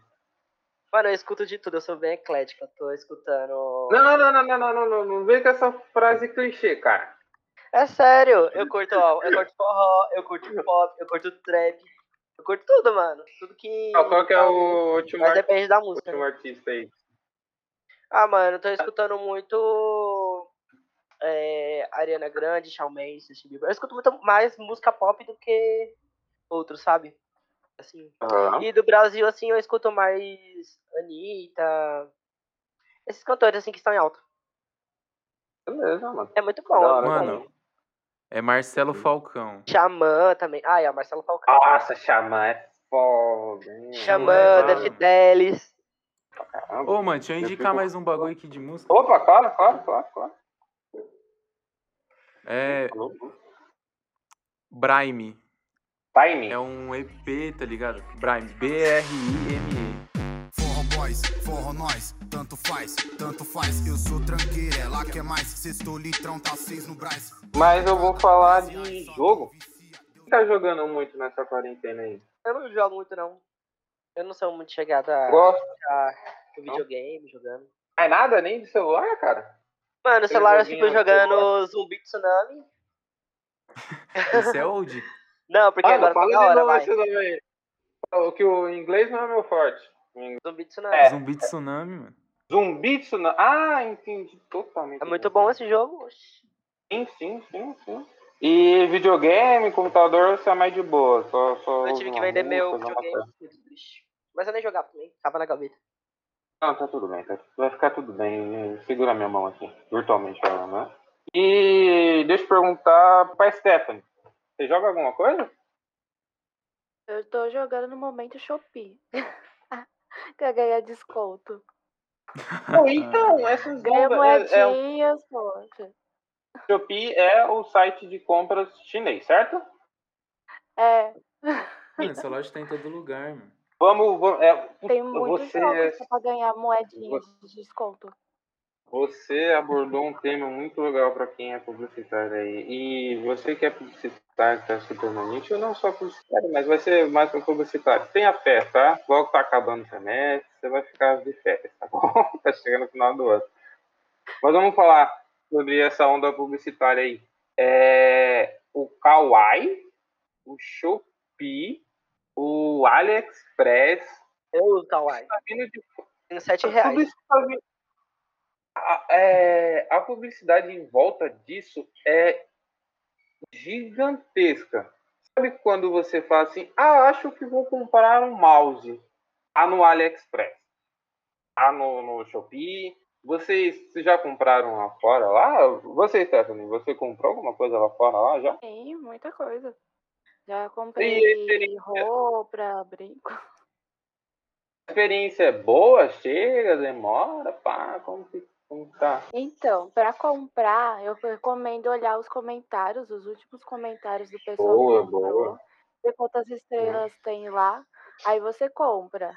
Mano, eu escuto de tudo, eu sou bem eclético. Eu tô escutando. Não, não, não, não, não, não, não, não vem com essa frase clichê, cara. É sério, eu curto, ó, eu curto forró, eu curto pop, eu curto trap. Eu curto tudo, mano. Tudo que. Qual, qual que é o último, Mas ar- depende da música. último né? artista aí? Ah, mano, eu tô escutando muito. É, Ariana Grande, Shawn Mendes, Justin Bieber. Eu escuto muito mais música pop do que outros, sabe? Assim. Aham. E do Brasil, assim, eu escuto mais Anitta. Esses cantores, assim, que estão em alta. Beleza, mano. É muito bom. Da é hora, Mano, bom. é Marcelo Falcão. Xamã também. Ah, é, Marcelo Falcão. Nossa, Xamã é foda. hein? Xamã, legal. The Fidelis. Caramba. Ô, mano, deixa eu Eu indicar fico- mais um bagulho aqui de música. Opa, claro, claro, claro, claro. É Brime. Timing. É um EP, tá ligado? Brime. B-R-I-M-E. Forró boys, forró nós, tanto faz, tanto faz. Eu sou tranqueira, ela quer mais. Sextou litrão, tá seis no Braz. Mas eu vou falar de jogo. Quem tá jogando muito nessa quarentena aí? Eu não jogo muito, não. Eu não sou muito chegado a, Gosto. a videogame, jogando. Mais nada, nem de celular, cara? Mano, no Aquele celular eu fico joguinho jogando Zumbi Tsunami. Isso é old? Não, porque Ah, não, agora tá fala de hora, novo vai. esse nome aí. O que o inglês não é meu forte. Zumbi Tsunami. É. Zumbi Tsunami, mano. Zumbitsu, não. Ah, entendi. Totalmente. É muito bom esse jogo. Sim, sim, sim, sim. E videogame, computador, você é mais de boa. Só, só Eu tive que vender meu videogame. triste. Mas eu nem jogava também, tava na gaveta. Não, tá tudo bem. Tá, vai ficar tudo bem. Segura minha mão aqui, virtualmente falando, né? E deixa eu perguntar pra Stephanie. Você joga alguma coisa? Eu tô jogando no momento Shopee. que ganhar desconto. Pô, então, essas Ganha bombas- é, é, moedinhas, poxa. Shopee é o site de compras chinês, certo? É, Mano, essa loja tá em todo lugar, mano. Vamos, vamos é, tem muitos você, jogos pra ganhar moedinhas você- de desconto. Você abordou um tema muito legal para quem é publicitário aí. E você que é publicitário, que tá escutando a gente, eu não sou publicitário, mas vai ser mais para publicitário. Tenha fé, tá? Logo tá acabando o semestre, você vai ficar de férias, tá bom? tá chegando no final do ano. Mas vamos falar sobre essa onda publicitária aí. É, o Kawaii, o Shopee, o AliExpress, Eu uso Kawaii. tá vindo de Tenho 7 tudo reais. isso tá vindo- a, é, a publicidade em volta disso é gigantesca. Sabe quando você fala assim, ah, acho que vou comprar um mouse lá no AliExpress, lá no, no Shopee. Vocês já compraram lá fora lá? Você, Stephanie, você comprou alguma coisa lá fora lá já? Tem muita coisa. Já comprei experiência? roupa, brinco. A experiência é boa? Chega, demora? Pá, como que tá? Então, pra comprar, eu recomendo olhar os comentários, os últimos comentários do pessoal Boa, que comprou, boa. ver quantas estrelas tem lá. Aí você compra.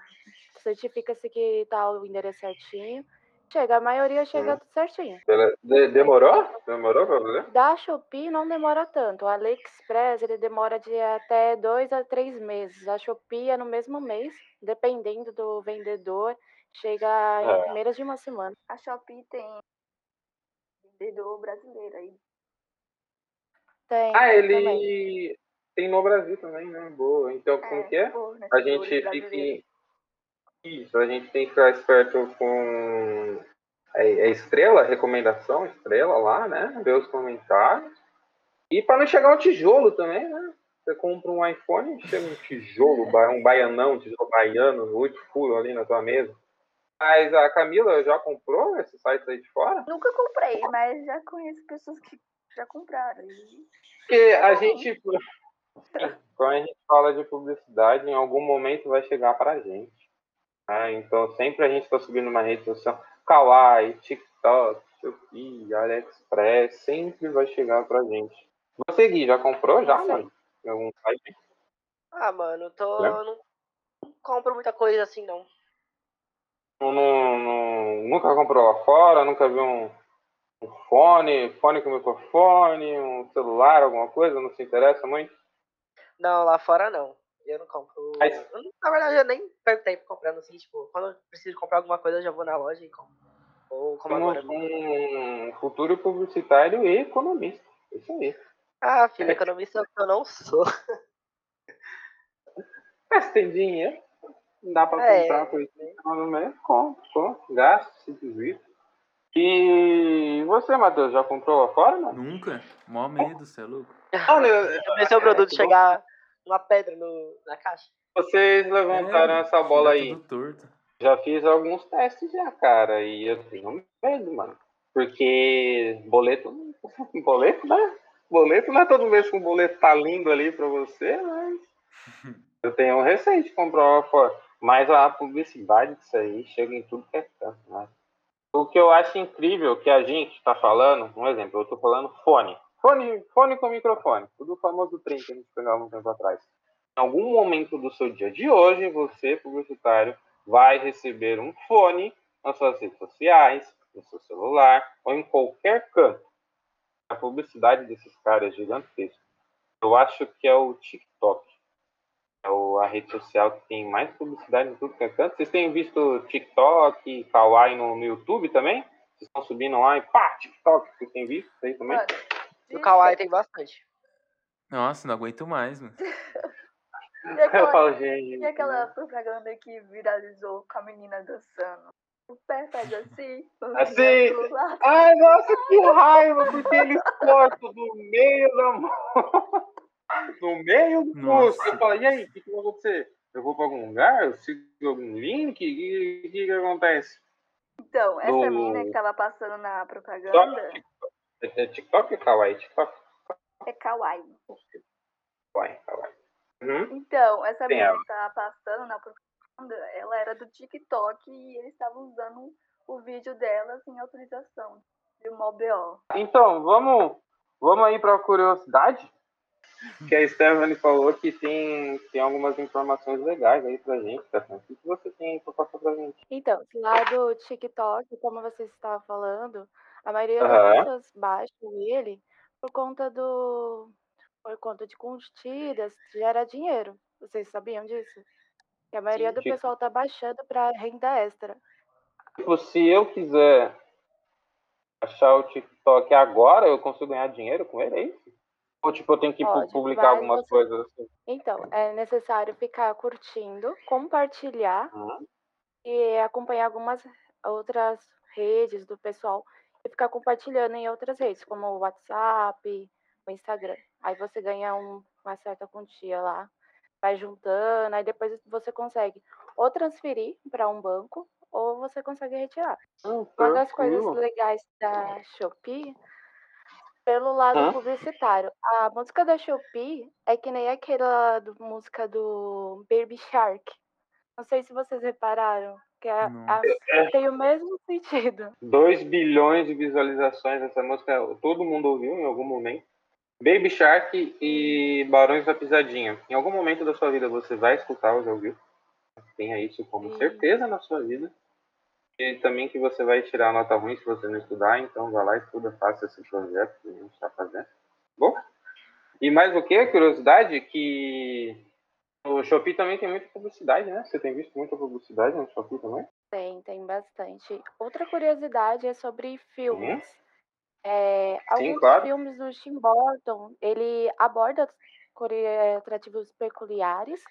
Certifica-se que tá o endereço certinho. Chega, a maioria chega tudo certinho. De- demorou? Demorou pra você? Da Shopee não demora tanto. O AliExpress ele demora de até dois a três meses. A Shopee é no mesmo mês, dependendo do vendedor, chega É. em menos de uma semana. A Shopee tem vendedor brasileiro aí. Tem, Ah, tem também. ele tem no Brasil também, né? Boa. Então, como que é? pô, né, A gente fica. Isso, a gente tem que ficar esperto com a a estrela, recomendação, estrela lá, né? Ver os comentários. E para não chegar um tijolo também, né? Você compra um iPhone, chega um tijolo, um baianão, um tijolo baiano, oito furos ali na tua mesa. Mas a Camila já comprou esses sites aí de fora? Nunca comprei, mas já conheço pessoas que já compraram. E Porque a gente, quando a gente fala de publicidade, em algum momento vai chegar pra gente. né? Então, sempre a gente está subindo uma rede social, Kawaii, TikTok, Shopee, AliExpress, sempre vai chegar pra gente. Você, Gui, já comprou já, Sim. mano? Em algum site? Ah, mano, eu tô. É? eu não compro muita coisa assim, não. Não, não- nunca comprou lá fora? Nunca viu um, um fone, fone com microfone, um celular, alguma coisa? Não se interessa muito? Não, lá fora não. Eu não compro. Eu na verdade, eu nem perco tempo comprando assim, tipo, quando eu preciso comprar alguma coisa, eu já vou na loja e compro. Ou como agora. Somos um futuro publicitário e economista. Isso aí. Ah, filho, economista eu não sou. Mas tem dinheiro, não dá pra É. comprar coisinha no mês, compra, compra, gasta, se desvia. E você, Matheus, já comprou lá fora, mano? Nunca? Mó medo, cê é louco? Olha, Eu pensei o produto é, chegar uma pedra no, na caixa. vocês levantaram É, essa bola chega aí. torto. Já fiz alguns testes já, cara, e eu tenho medo, mano. Porque boleto, boleto, né? Boleto não é todo mês que o boleto tá lindo ali pra você, mas eu tenho um receio de comprar lá fora. Mas a publicidade disso aí chega em tudo que é canto, né? O que eu acho incrível que a gente tá falando, um exemplo, eu tô falando fone. Fone, fone com microfone. Tudo famoso trem que a gente pegava um tempo atrás. Em algum momento do seu dia de hoje, você, publicitário, vai receber um fone nas suas redes sociais, no seu celular ou em qualquer canto. A publicidade desses caras é gigantesca. Eu acho que é o TikTok. É o- a rede social que tem mais publicidade em tudo que é canto. Vocês têm visto TikTok, Kawaii no, no YouTube também? Vocês estão subindo lá e pá, TikTok, vocês têm visto isso aí também? Mano, No Kawaii tem bastante. Nossa, não aguento mais, mano. E Eu aquela, falo, gente. e aquela propaganda que viralizou com a menina dançando? O pé faz assim, Assim. Ai, nossa, que raiva, porque eles cortam do meio da mão. No meio do pulso. Você fala, e aí, o que, que vai acontecer? Eu vou para algum lugar? Eu sigo algum link? O que, que, que acontece? Então, essa No- mina que tava passando na propaganda É, é TikTok ou Kawaii? TikTok. é kawaii. Kawaii, Kawaii. Uhum. Então, essa Tem mina ela. que tava passando na propaganda, ela era do TikTok e eles estavam usando o vídeo dela sem autorização. De uma OBO. Então, vamos, vamos aí para a curiosidade. Que a Stephanie falou que tem, tem algumas informações legais aí pra gente, Stephanie. O que você tem pra passar pra gente? Então, lá do TikTok, como você estava falando, a maioria das pessoas baixam ele por conta do. por conta de curtidas, gera dinheiro. Vocês sabiam disso? Que a maioria Sim, do tipo- pessoal tá baixando para renda extra. Tipo, se eu quiser achar o TikTok agora, eu consigo ganhar dinheiro com ele, é isso? Ou tipo, eu tenho que pu- Pode, publicar mas algumas você- coisas assim? Então, é necessário ficar curtindo, compartilhar Uhum. e acompanhar algumas outras redes do pessoal e ficar compartilhando em outras redes, como o WhatsApp, o Instagram. Aí você ganha um- uma certa quantia lá, vai juntando, aí depois você consegue ou transferir para um banco ou você consegue retirar. Ah, Uma das coisas legais da Shopee, pelo lado Hã? publicitário, a música da Shopee é que nem aquela do- música do Baby Shark. Não sei se vocês repararam, que é, a- tem o mesmo sentido. 2 bilhões de visualizações dessa música, todo mundo ouviu em algum momento. Baby Shark e Barões da Pisadinha. Em algum momento da sua vida você vai escutar ou já ouviu. Tenha isso como certeza na sua vida. E também que você vai tirar nota ruim se você não estudar, então vá lá, estuda, faça esse projeto que a gente está fazendo. Bom? E mais o que? Curiosidade que o Shopee também tem muita publicidade, né? Você tem visto muita publicidade no Shopee também? Tem, tem bastante. Outra curiosidade é sobre filmes. É, alguns claro. filmes do Tim Burton, ele aborda eh, atrativos peculiares,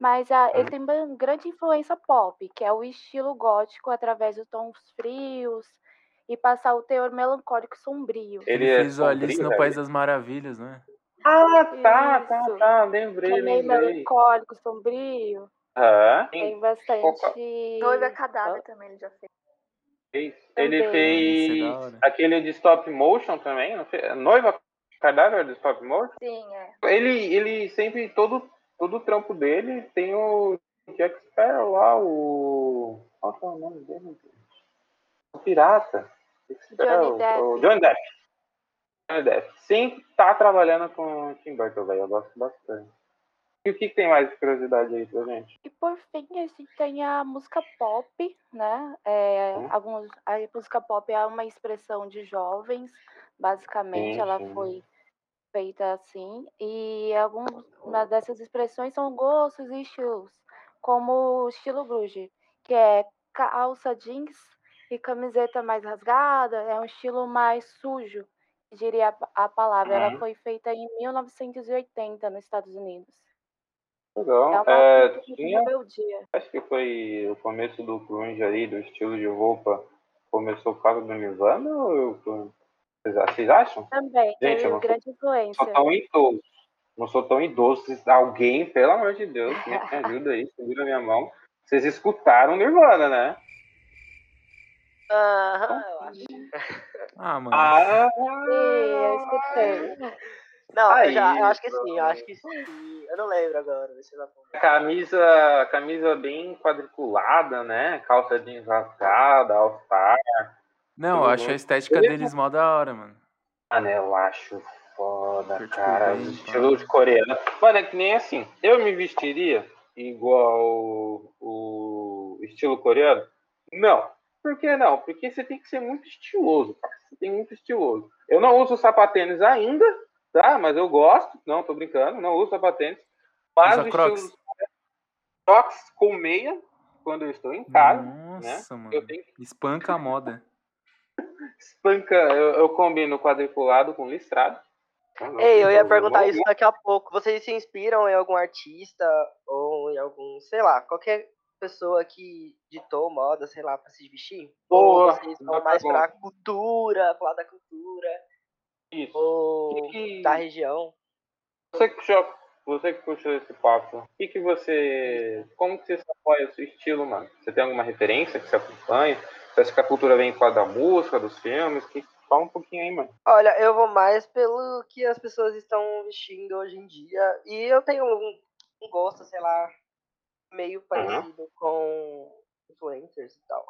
mas ah, ele tem uma grande influência pop, que é o estilo gótico através de tons frios e passar o teor melancólico e sombrio. Ele, Ele é fez o Alice sombrio, no velho? País das Maravilhas, né? Ah, tá, tá, Isso. tá. Lembrei, é meio lembrei. melancólico, sombrio. Ah, Tem bastante. Noiva cadáver também ele já fez. Ele Também. É fez aquele de stop motion também, não fez? Noiva cadáver de stop motion? Sim, é. Ele, ele sempre, todo, todo o trampo dele tem o Jack Sparrow lá, o... Qual é o nome dele? O pirata. Sparrow, Depp. O Johnny Depp. Johnny Depp. Sempre tá trabalhando com o Tim Burton, velho. Eu gosto bastante. E o que, que tem mais de curiosidade aí pra gente? E por fim, a gente tem a música pop, né? É, Hum. alguns, a música pop é uma expressão de jovens, basicamente, Sim, ela sim. foi feita assim. E algumas dessas expressões são gostos e estilos, como o estilo grunge, que é calça jeans e camiseta mais rasgada, é um estilo mais sujo, diria a- palavra. Ela Uhum. foi feita em 1980 nos Estados Unidos. Legal. É uma É, de tinha, acho que foi o começo do grunge aí, do estilo de roupa, começou por causa do Nirvana ou eu. Vocês vocês acham? Também, Gente, eu não sou- grande sou influência. tão idoso. Não sou tão idoso. Alguém, pelo amor de Deus, me ajuda aí, segura minha mão. Vocês escutaram Nirvana, né? Aham, eu acho. Ah, mano. Ah! Sim, eu escutei. Não, eu, Aí, já, eu acho que sim, eu acho que sim. Eu não lembro agora, deixa eu dar Camisa, camisa bem quadriculada, né? Calça jeans rasgada, all-star. Não, eu acho a estética Ele- deles mó da hora, mano. Mano, eu acho foda, Curte cara. pá. estilos coreanos. Mano, é que nem assim. Eu me vestiria igual o, estilo coreano? Não. Por que não? Porque você tem que ser muito estiloso, cara. Você tem muito estiloso. Eu não uso sapatênis ainda, tá? Mas eu gosto. Não, tô brincando. Não uso sapatênis. Mas Usa o Crocs. estilo Crocs com meia quando eu estou em casa. Nossa, mano. Eu tenho que Espanca a moda. Espanca. Eu, eu combino quadriculado com listrado. Ei, eu ia perguntar isso daqui a pouco. Vocês se inspiram em algum artista ou em algum, sei lá, qualquer pessoa que ditou moda, sei lá, pra se vestir? Boa, ou vocês vão mais pra cultura, falar da cultura, Isso. ou E- da região? Você que já você que puxou esse papo, o que, que você. Como que você se apoia o seu estilo, mano? Você tem alguma referência que você acompanha? Acha que a cultura vem por causa da música, dos filmes? Que... Fala um pouquinho aí, mano. Olha, eu vou mais pelo que as pessoas estão vestindo hoje em dia. E eu tenho um, um gosto, sei lá, meio parecido com influencers e tal.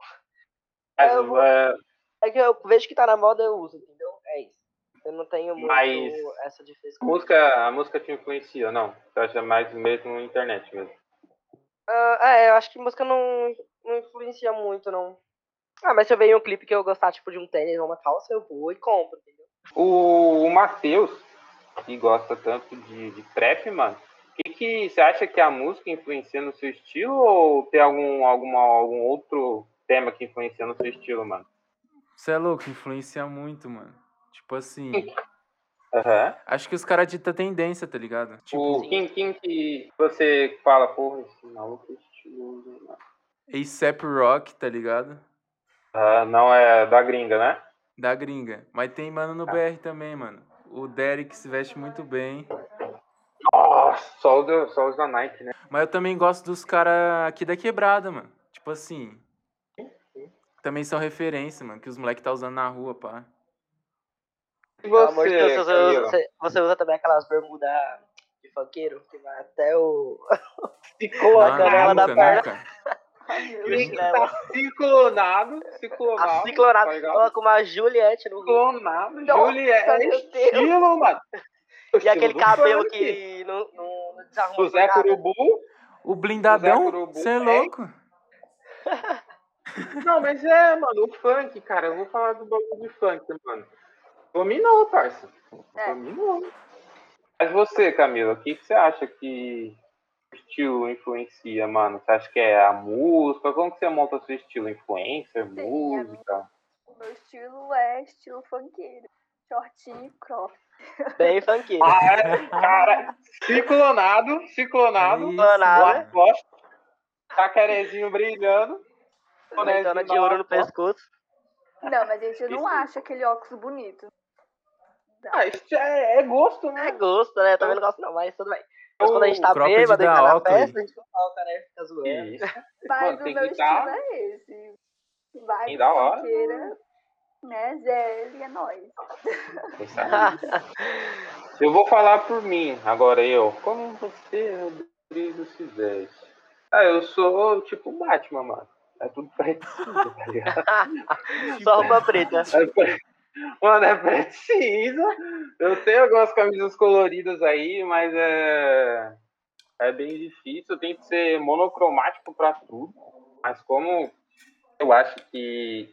Mas, eu vou- é, É que eu vejo que tá na moda, eu uso, entendeu? É isso. Eu não tenho muito Mas- essa a, frescura. música, a música te influencia, não? Você acha mais mesmo na internet mesmo? Ah, é, eu acho que música não, não influencia muito, não. Ah, mas se eu ver um clipe que eu gostar, tipo, de um tênis ou uma calça, eu vou e compro, entendeu? O, o Matheus, que gosta tanto de, de trap, mano, o que, que você acha que a música influencia no seu estilo ou tem algum, alguma, algum outro tema que influencia no seu estilo, mano? Você é louco, influencia muito, mano. Tipo assim, Aham. acho que os caras ditam tendência, tá ligado? Tipo, O, quem, quem que você fala, porra, esse maluco é estiloso, mano. A$AP Rock, tá ligado? Ah, não é da gringa, né? Da gringa. Mas tem mano no BR também, mano. O Derek se veste muito bem. Nossa, só do- só os da Nike, né? Mas eu também gosto dos caras aqui da quebrada, mano. Tipo assim. Também são referência, mano, que os moleques tá usando na rua, pá. E de Deus, você, você, usa, você, você usa também aquelas bermudas de funkeiro, que vai até o... Ciclonado, a canela da perna. Que Tá ciclonado, ciclonado. A ciclonada. tá? Coloca uma Juliette no. Ciclonado, Juliette, é estilo, mano. E aquele cabelo funk. que não, não, desarruma nada. Curubu. O blindadão, Curubu você é tem. louco? Não, mas é, mano, o funk, cara. Eu vou falar do bagulho de funk, mano. Dominou, parça. É. Dominou. Mas você, Camila, o que, que você acha que estilo influencia, mano? Você acha que é a música? Como que você monta o seu estilo? Influencer, Sim, música? O meu estilo é estilo funkeiro. Shortinho e crop. Bem funkeiro. Ah, é? Cara, ciclonado, ciclonado. Ciclonado. cacarezinho brilhando. Ventana de ouro no pescoço. Não, mas a gente não Isso. acha aquele óculos bonito. Ah, isso é, é gosto, É né? gosto, né? Eu também não gosto não, mas tudo bem. Mas quando a gente tá bêbado e dá tá na festa, a gente não coloca, né? Fica zoando. Mas Mano, o meu estilo é esse. Vai da hora. funkeira, né? Zé, e é nóis. Eu vou falar por mim, agora eu. Como você, Rodrigo, se veste? Ah, eu sou tipo Batman, mano. É tudo preto e cinza, tá ligado? Só roupa preta. É Mano, é cinza. Eu tenho algumas camisas coloridas aí, mas é. É bem difícil. Eu tento ser monocromático pra tudo. Mas como eu acho que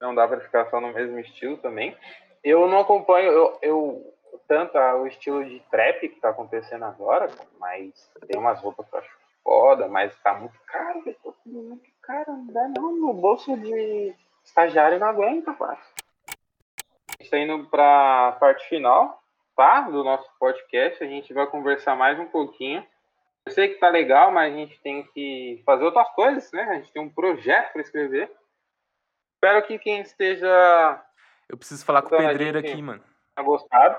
não dá pra ficar só no mesmo estilo também, eu não acompanho. Eu, eu tanto o estilo de trap que tá acontecendo agora, mas tem umas roupas que eu acho foda, mas tá muito caro, velho. Muito caro, não dá não. No bolso de estagiário não aguenta, parça. A gente tá indo pra parte final, tá? Do nosso podcast. A gente vai conversar mais um pouquinho. Eu sei que tá legal, mas a gente tem que fazer outras coisas, né? A gente tem um projeto para escrever. Espero que quem esteja Eu preciso falar com o a pedreiro aqui, mano. tenha gostado.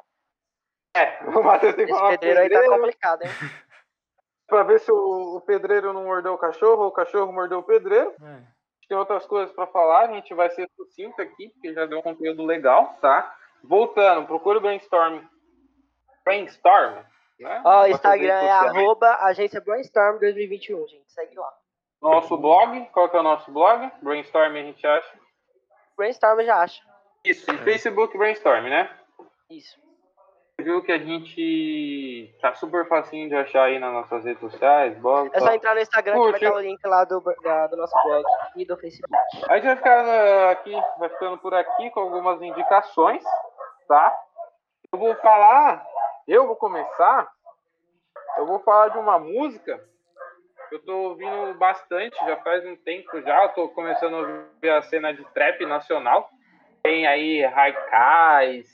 É, o Matheus tem que Esse falar pro pedreiro aí tá pedreiro complicado, hein? pra ver se o, o pedreiro não mordeu o cachorro ou o cachorro mordeu o pedreiro. É. Tem outras coisas para falar, a gente vai ser sucinto aqui, porque já deu um conteúdo legal, tá? Voltando, procura o Brainstorm. Brainstorm, né? Ó, o Instagram é arroba agência Brainstorm 2021, gente. Segue lá. Nosso blog, qual que é o nosso blog? Brainstorm a gente acha. Brainstorm eu já acha. Isso, e Facebook Brainstorm, né? Isso. Viu que a gente tá super facinho de achar aí nas nossas redes sociais, blog. É só entrar no Instagram que Curte. vai estar o link lá do, da- do nosso blog e do Facebook. A gente vai ficar uh, aqui, vai ficando por aqui com algumas indicações, tá? Eu vou falar, eu vou começar, eu vou falar de uma música que eu tô ouvindo bastante, já faz um tempo já, eu tô começando a ouvir a cena de trap nacional. Tem aí Raikais,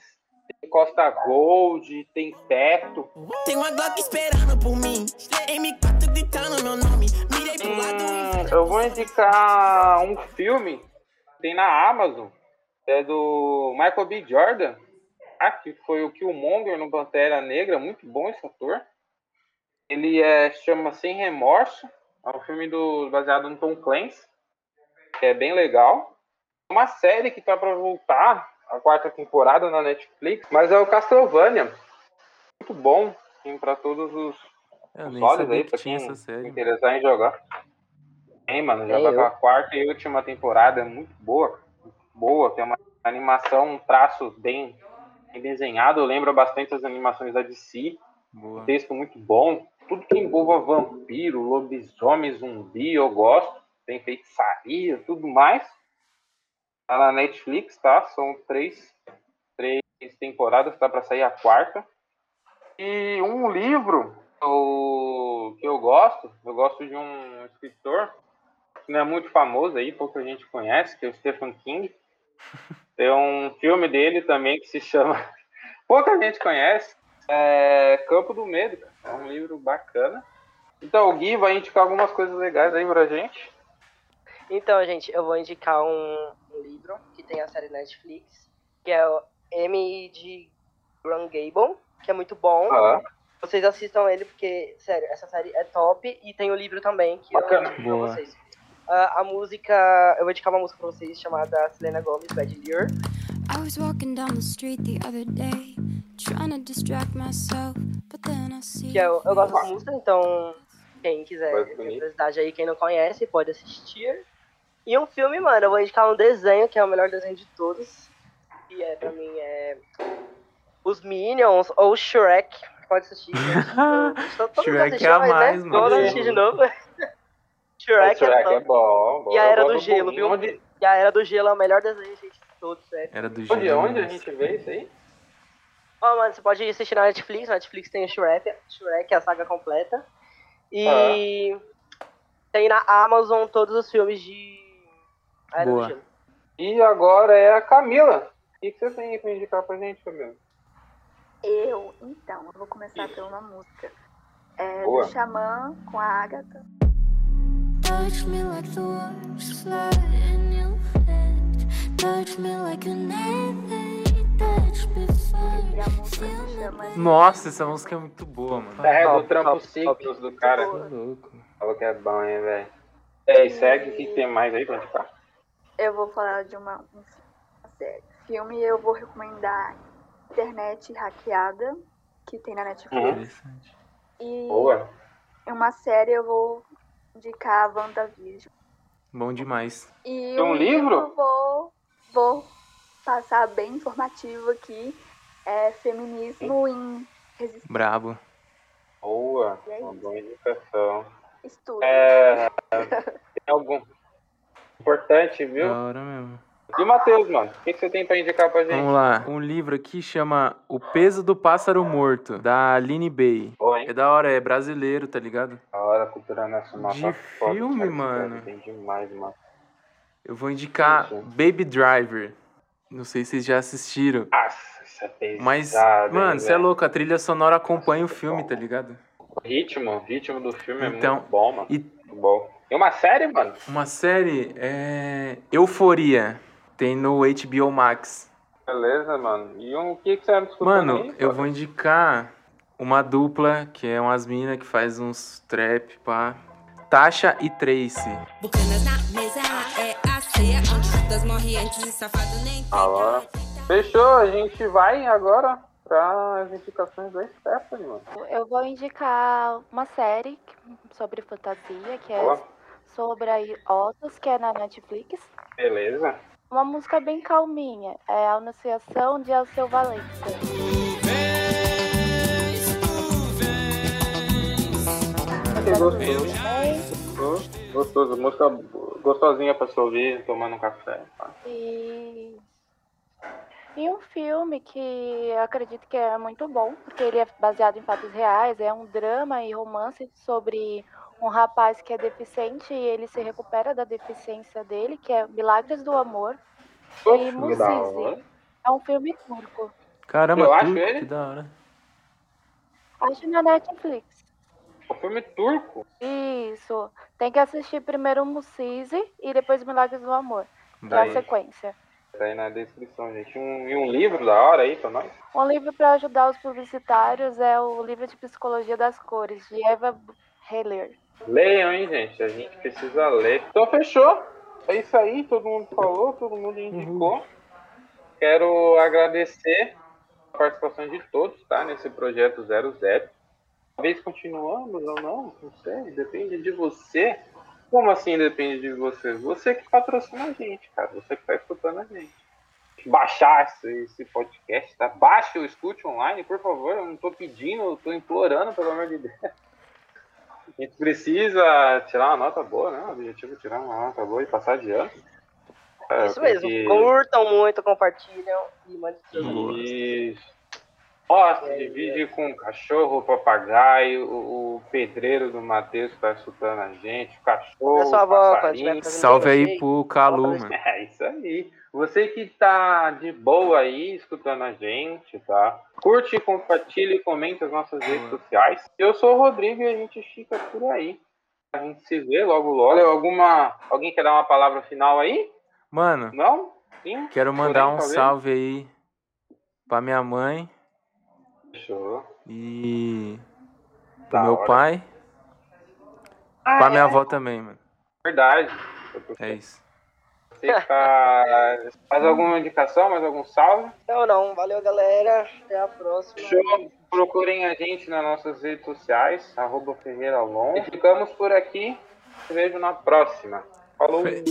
tem Costa Gold, tem Teto. Tem uma Glock esperando por mim. M4 gritando meu nome. Mirei pro lado Hum, eu vou indicar um filme que tem na Amazon, é do Michael B. Jordan, ah, que foi o Killmonger no Pantera Negra, muito bom esse ator. Ele é, chama Sem Remorso. É um filme do, baseado no Tom Clancy, que é bem legal. Uma série que tá para voltar, a quarta temporada na Netflix, mas é o Castlevania. Muito bom, para todos os, os nem olhos aí, pra tinha quem essa se série. interessar em jogar. Tem, mano, já Nem vai eu. pra quarta e última temporada, é muito boa. Muito boa, tem uma animação, um traço bem, bem desenhado, lembra bastante as animações da DC. Boa. texto muito bom. Tudo que envolva vampiro, lobisomem, zumbi, eu gosto. Tem feitiçaria, tudo mais. Tá na Netflix, tá? São três, três temporadas, tá para sair a quarta. E um livro o- que eu gosto, eu gosto de um escritor que não é muito famoso aí, pouca gente conhece, que é o Stephen King. Tem um filme dele também que se chama. Pouca gente conhece, é Campo do Medo, cara. É um livro bacana. Então, o Gui vai indicar algumas coisas legais aí pra gente. Então, gente, eu vou indicar um, um livro que tem a série Netflix, que é o M de Grant Gable, que é muito bom. Ah, Vocês assistam ele porque, sério, essa série é top e tem o livro também que Bacana. eu indico Boa. pra vocês. Ah, a música, eu vou indicar uma música pra vocês chamada Selena Gomez, Bad Liar. I was walking down the street the other day, trying to distract myself, but then I see. Que eu, eu gosto dessa música, então quem quiser curiosidade aí, quem não conhece, pode assistir. E um filme, mano, eu vou indicar um desenho, que é o melhor desenho de todos. Que é, pra mim, é. Os Minions ou Shrek. Pode assistir. todo Shrek assistiu, é a mas, né, mais, mano. Vamos assistir de novo. Shrek, Shrek é é top. bom. bom. E a Era do Gelo, viu? Onde, E a Era do Gelo é o melhor desenho, gente, de todos, sério. Era do onde, gênero, onde a gente vê isso aí? Ó, mano, você pode assistir na Netflix. Na Netflix tem o Shrek, Shrek, a saga completa. E tem na Amazon todos os filmes de. A Era do Boa. E agora é a Camila. O que você tem pra indicar pra gente, Camila? Eu, então, eu vou começar pela uma música. É Boa. do Xamã com a Agatha. Touch me like the water slide in your head. Touch me like you never touched before. Nossa, essa música é muito boa, mano. É, do Top, Trampo Simples do cara. Louco. Falou que é bom, hein, velho. É, e segue, o que que tem mais aí pra indicar? Eu vou falar de uma, um uma série. Filme eu vou recomendar Internet Hackeada, que tem na Netflix. Uhum. Interessante. E Boa. uma série eu vou indicar a WandaVision. Bom demais. E Tem um livro? eu vou, vou passar bem informativo aqui. É Feminismo em Resistência. Brabo. Boa. É Uma boa indicação. Estudo. É, tem algum importante, viu? Da hora mesmo. E o Matheus, mano? O que, que você tem pra indicar pra gente? Vamos lá. Um livro aqui chama O Peso do Pássaro Morto, da Aline Bay. Boa, hein? É da hora, é brasileiro, tá ligado? Da hora, cultura nacional. De tá foda, filme, cara, mano. Tem demais, mano. Eu vou indicar Sim. Baby Driver. Não sei se vocês já assistiram. Nossa, isso é pesado. Mas, mano, você é louco, a trilha sonora acompanha o filme, tá ligado? O ritmo, o ritmo do filme Então, é muito bom, mano. e- Muito bom. Tem uma série, mano? Uma série é. Euforia. Tem no HBO Max. Beleza, mano. E um, o que, que você anda escutando Mano, aí, eu vou indicar uma dupla que é umas minas que faz uns trap, pá. Tasha e Tracy. Bucanas na mesa, é a ceia onde frutas morre antes e safado nem hora. Fechou, a gente vai agora para as indicações da Stephanie, mano. Eu vou indicar uma série sobre fantasia, que é Boa. Sobre a Otos, que é na Netflix. Beleza. Uma música bem calminha, é a Anunciação de Alceu Valença. Que gostoso. Gostoso. Música gostosinha pra se ouvir, tomando um café. pá. E... e um filme que eu acredito que é muito bom, porque ele é baseado em fatos reais, é um drama e romance sobre um rapaz que é deficiente e ele se recupera da deficiência dele, que é Milagres do Amor. E. Musizi. É um filme turco. Caramba, Eu acho ele. que da hora. Acho na Netflix. O filme turco. Isso. Tem que assistir primeiro o Musizi e depois Milagres do Amor. É Daí. sequência. Tá aí na descrição, gente. Um, e um livro da hora aí pra nós? Um livro para ajudar os publicitários é o livro de Psicologia das Cores, de Eva Heller. Leiam, hein, gente? A gente precisa ler. Então, fechou. É isso aí. Todo mundo falou, todo mundo indicou. Quero agradecer a participação de todos, tá? Nesse projeto 00. Talvez continuamos ou não, não sei. Depende de você. Como assim depende de você? Você que patrocina a gente, cara. Você que tá escutando a gente. Baixar esse, esse podcast, tá? Baixe o Escute Online, por favor. Eu não tô pedindo, eu tô implorando, pelo amor de Deus. A gente precisa tirar uma nota boa, né? O objetivo é tirar uma nota boa e passar de ano. É, Isso mesmo. que- Curtam muito, compartilham e mandem seus amigos. Isso. Nossa, divide com o cachorro, o papagaio, o, o pedreiro do Matheus que tá escutando a gente, o cachorro, É sua o avó, passarinho. Salve aí pro Calu, mano. É isso aí. Você que tá de boa aí escutando a gente, tá? Curte, compartilha e comenta as nossas redes sociais. Eu sou o Rodrigo e a gente fica por aí. A gente se vê logo logo. Alguma. Alguém quer dar uma palavra final aí? Mano, Não? Sim? quero mandar um talvez? salve aí pra minha mãe Fechou. e pro Da meu hora. pai. Ah, Pra minha é? avó também, mano. Verdade. É isso. Tá... Faz alguma indicação, mais algum salve? Não, não. Valeu, galera. Até a próxima. Show. Procurem a gente nas nossas redes sociais, arroba Ferreira. E ficamos por aqui. Te vejo na próxima. Falou! Fe-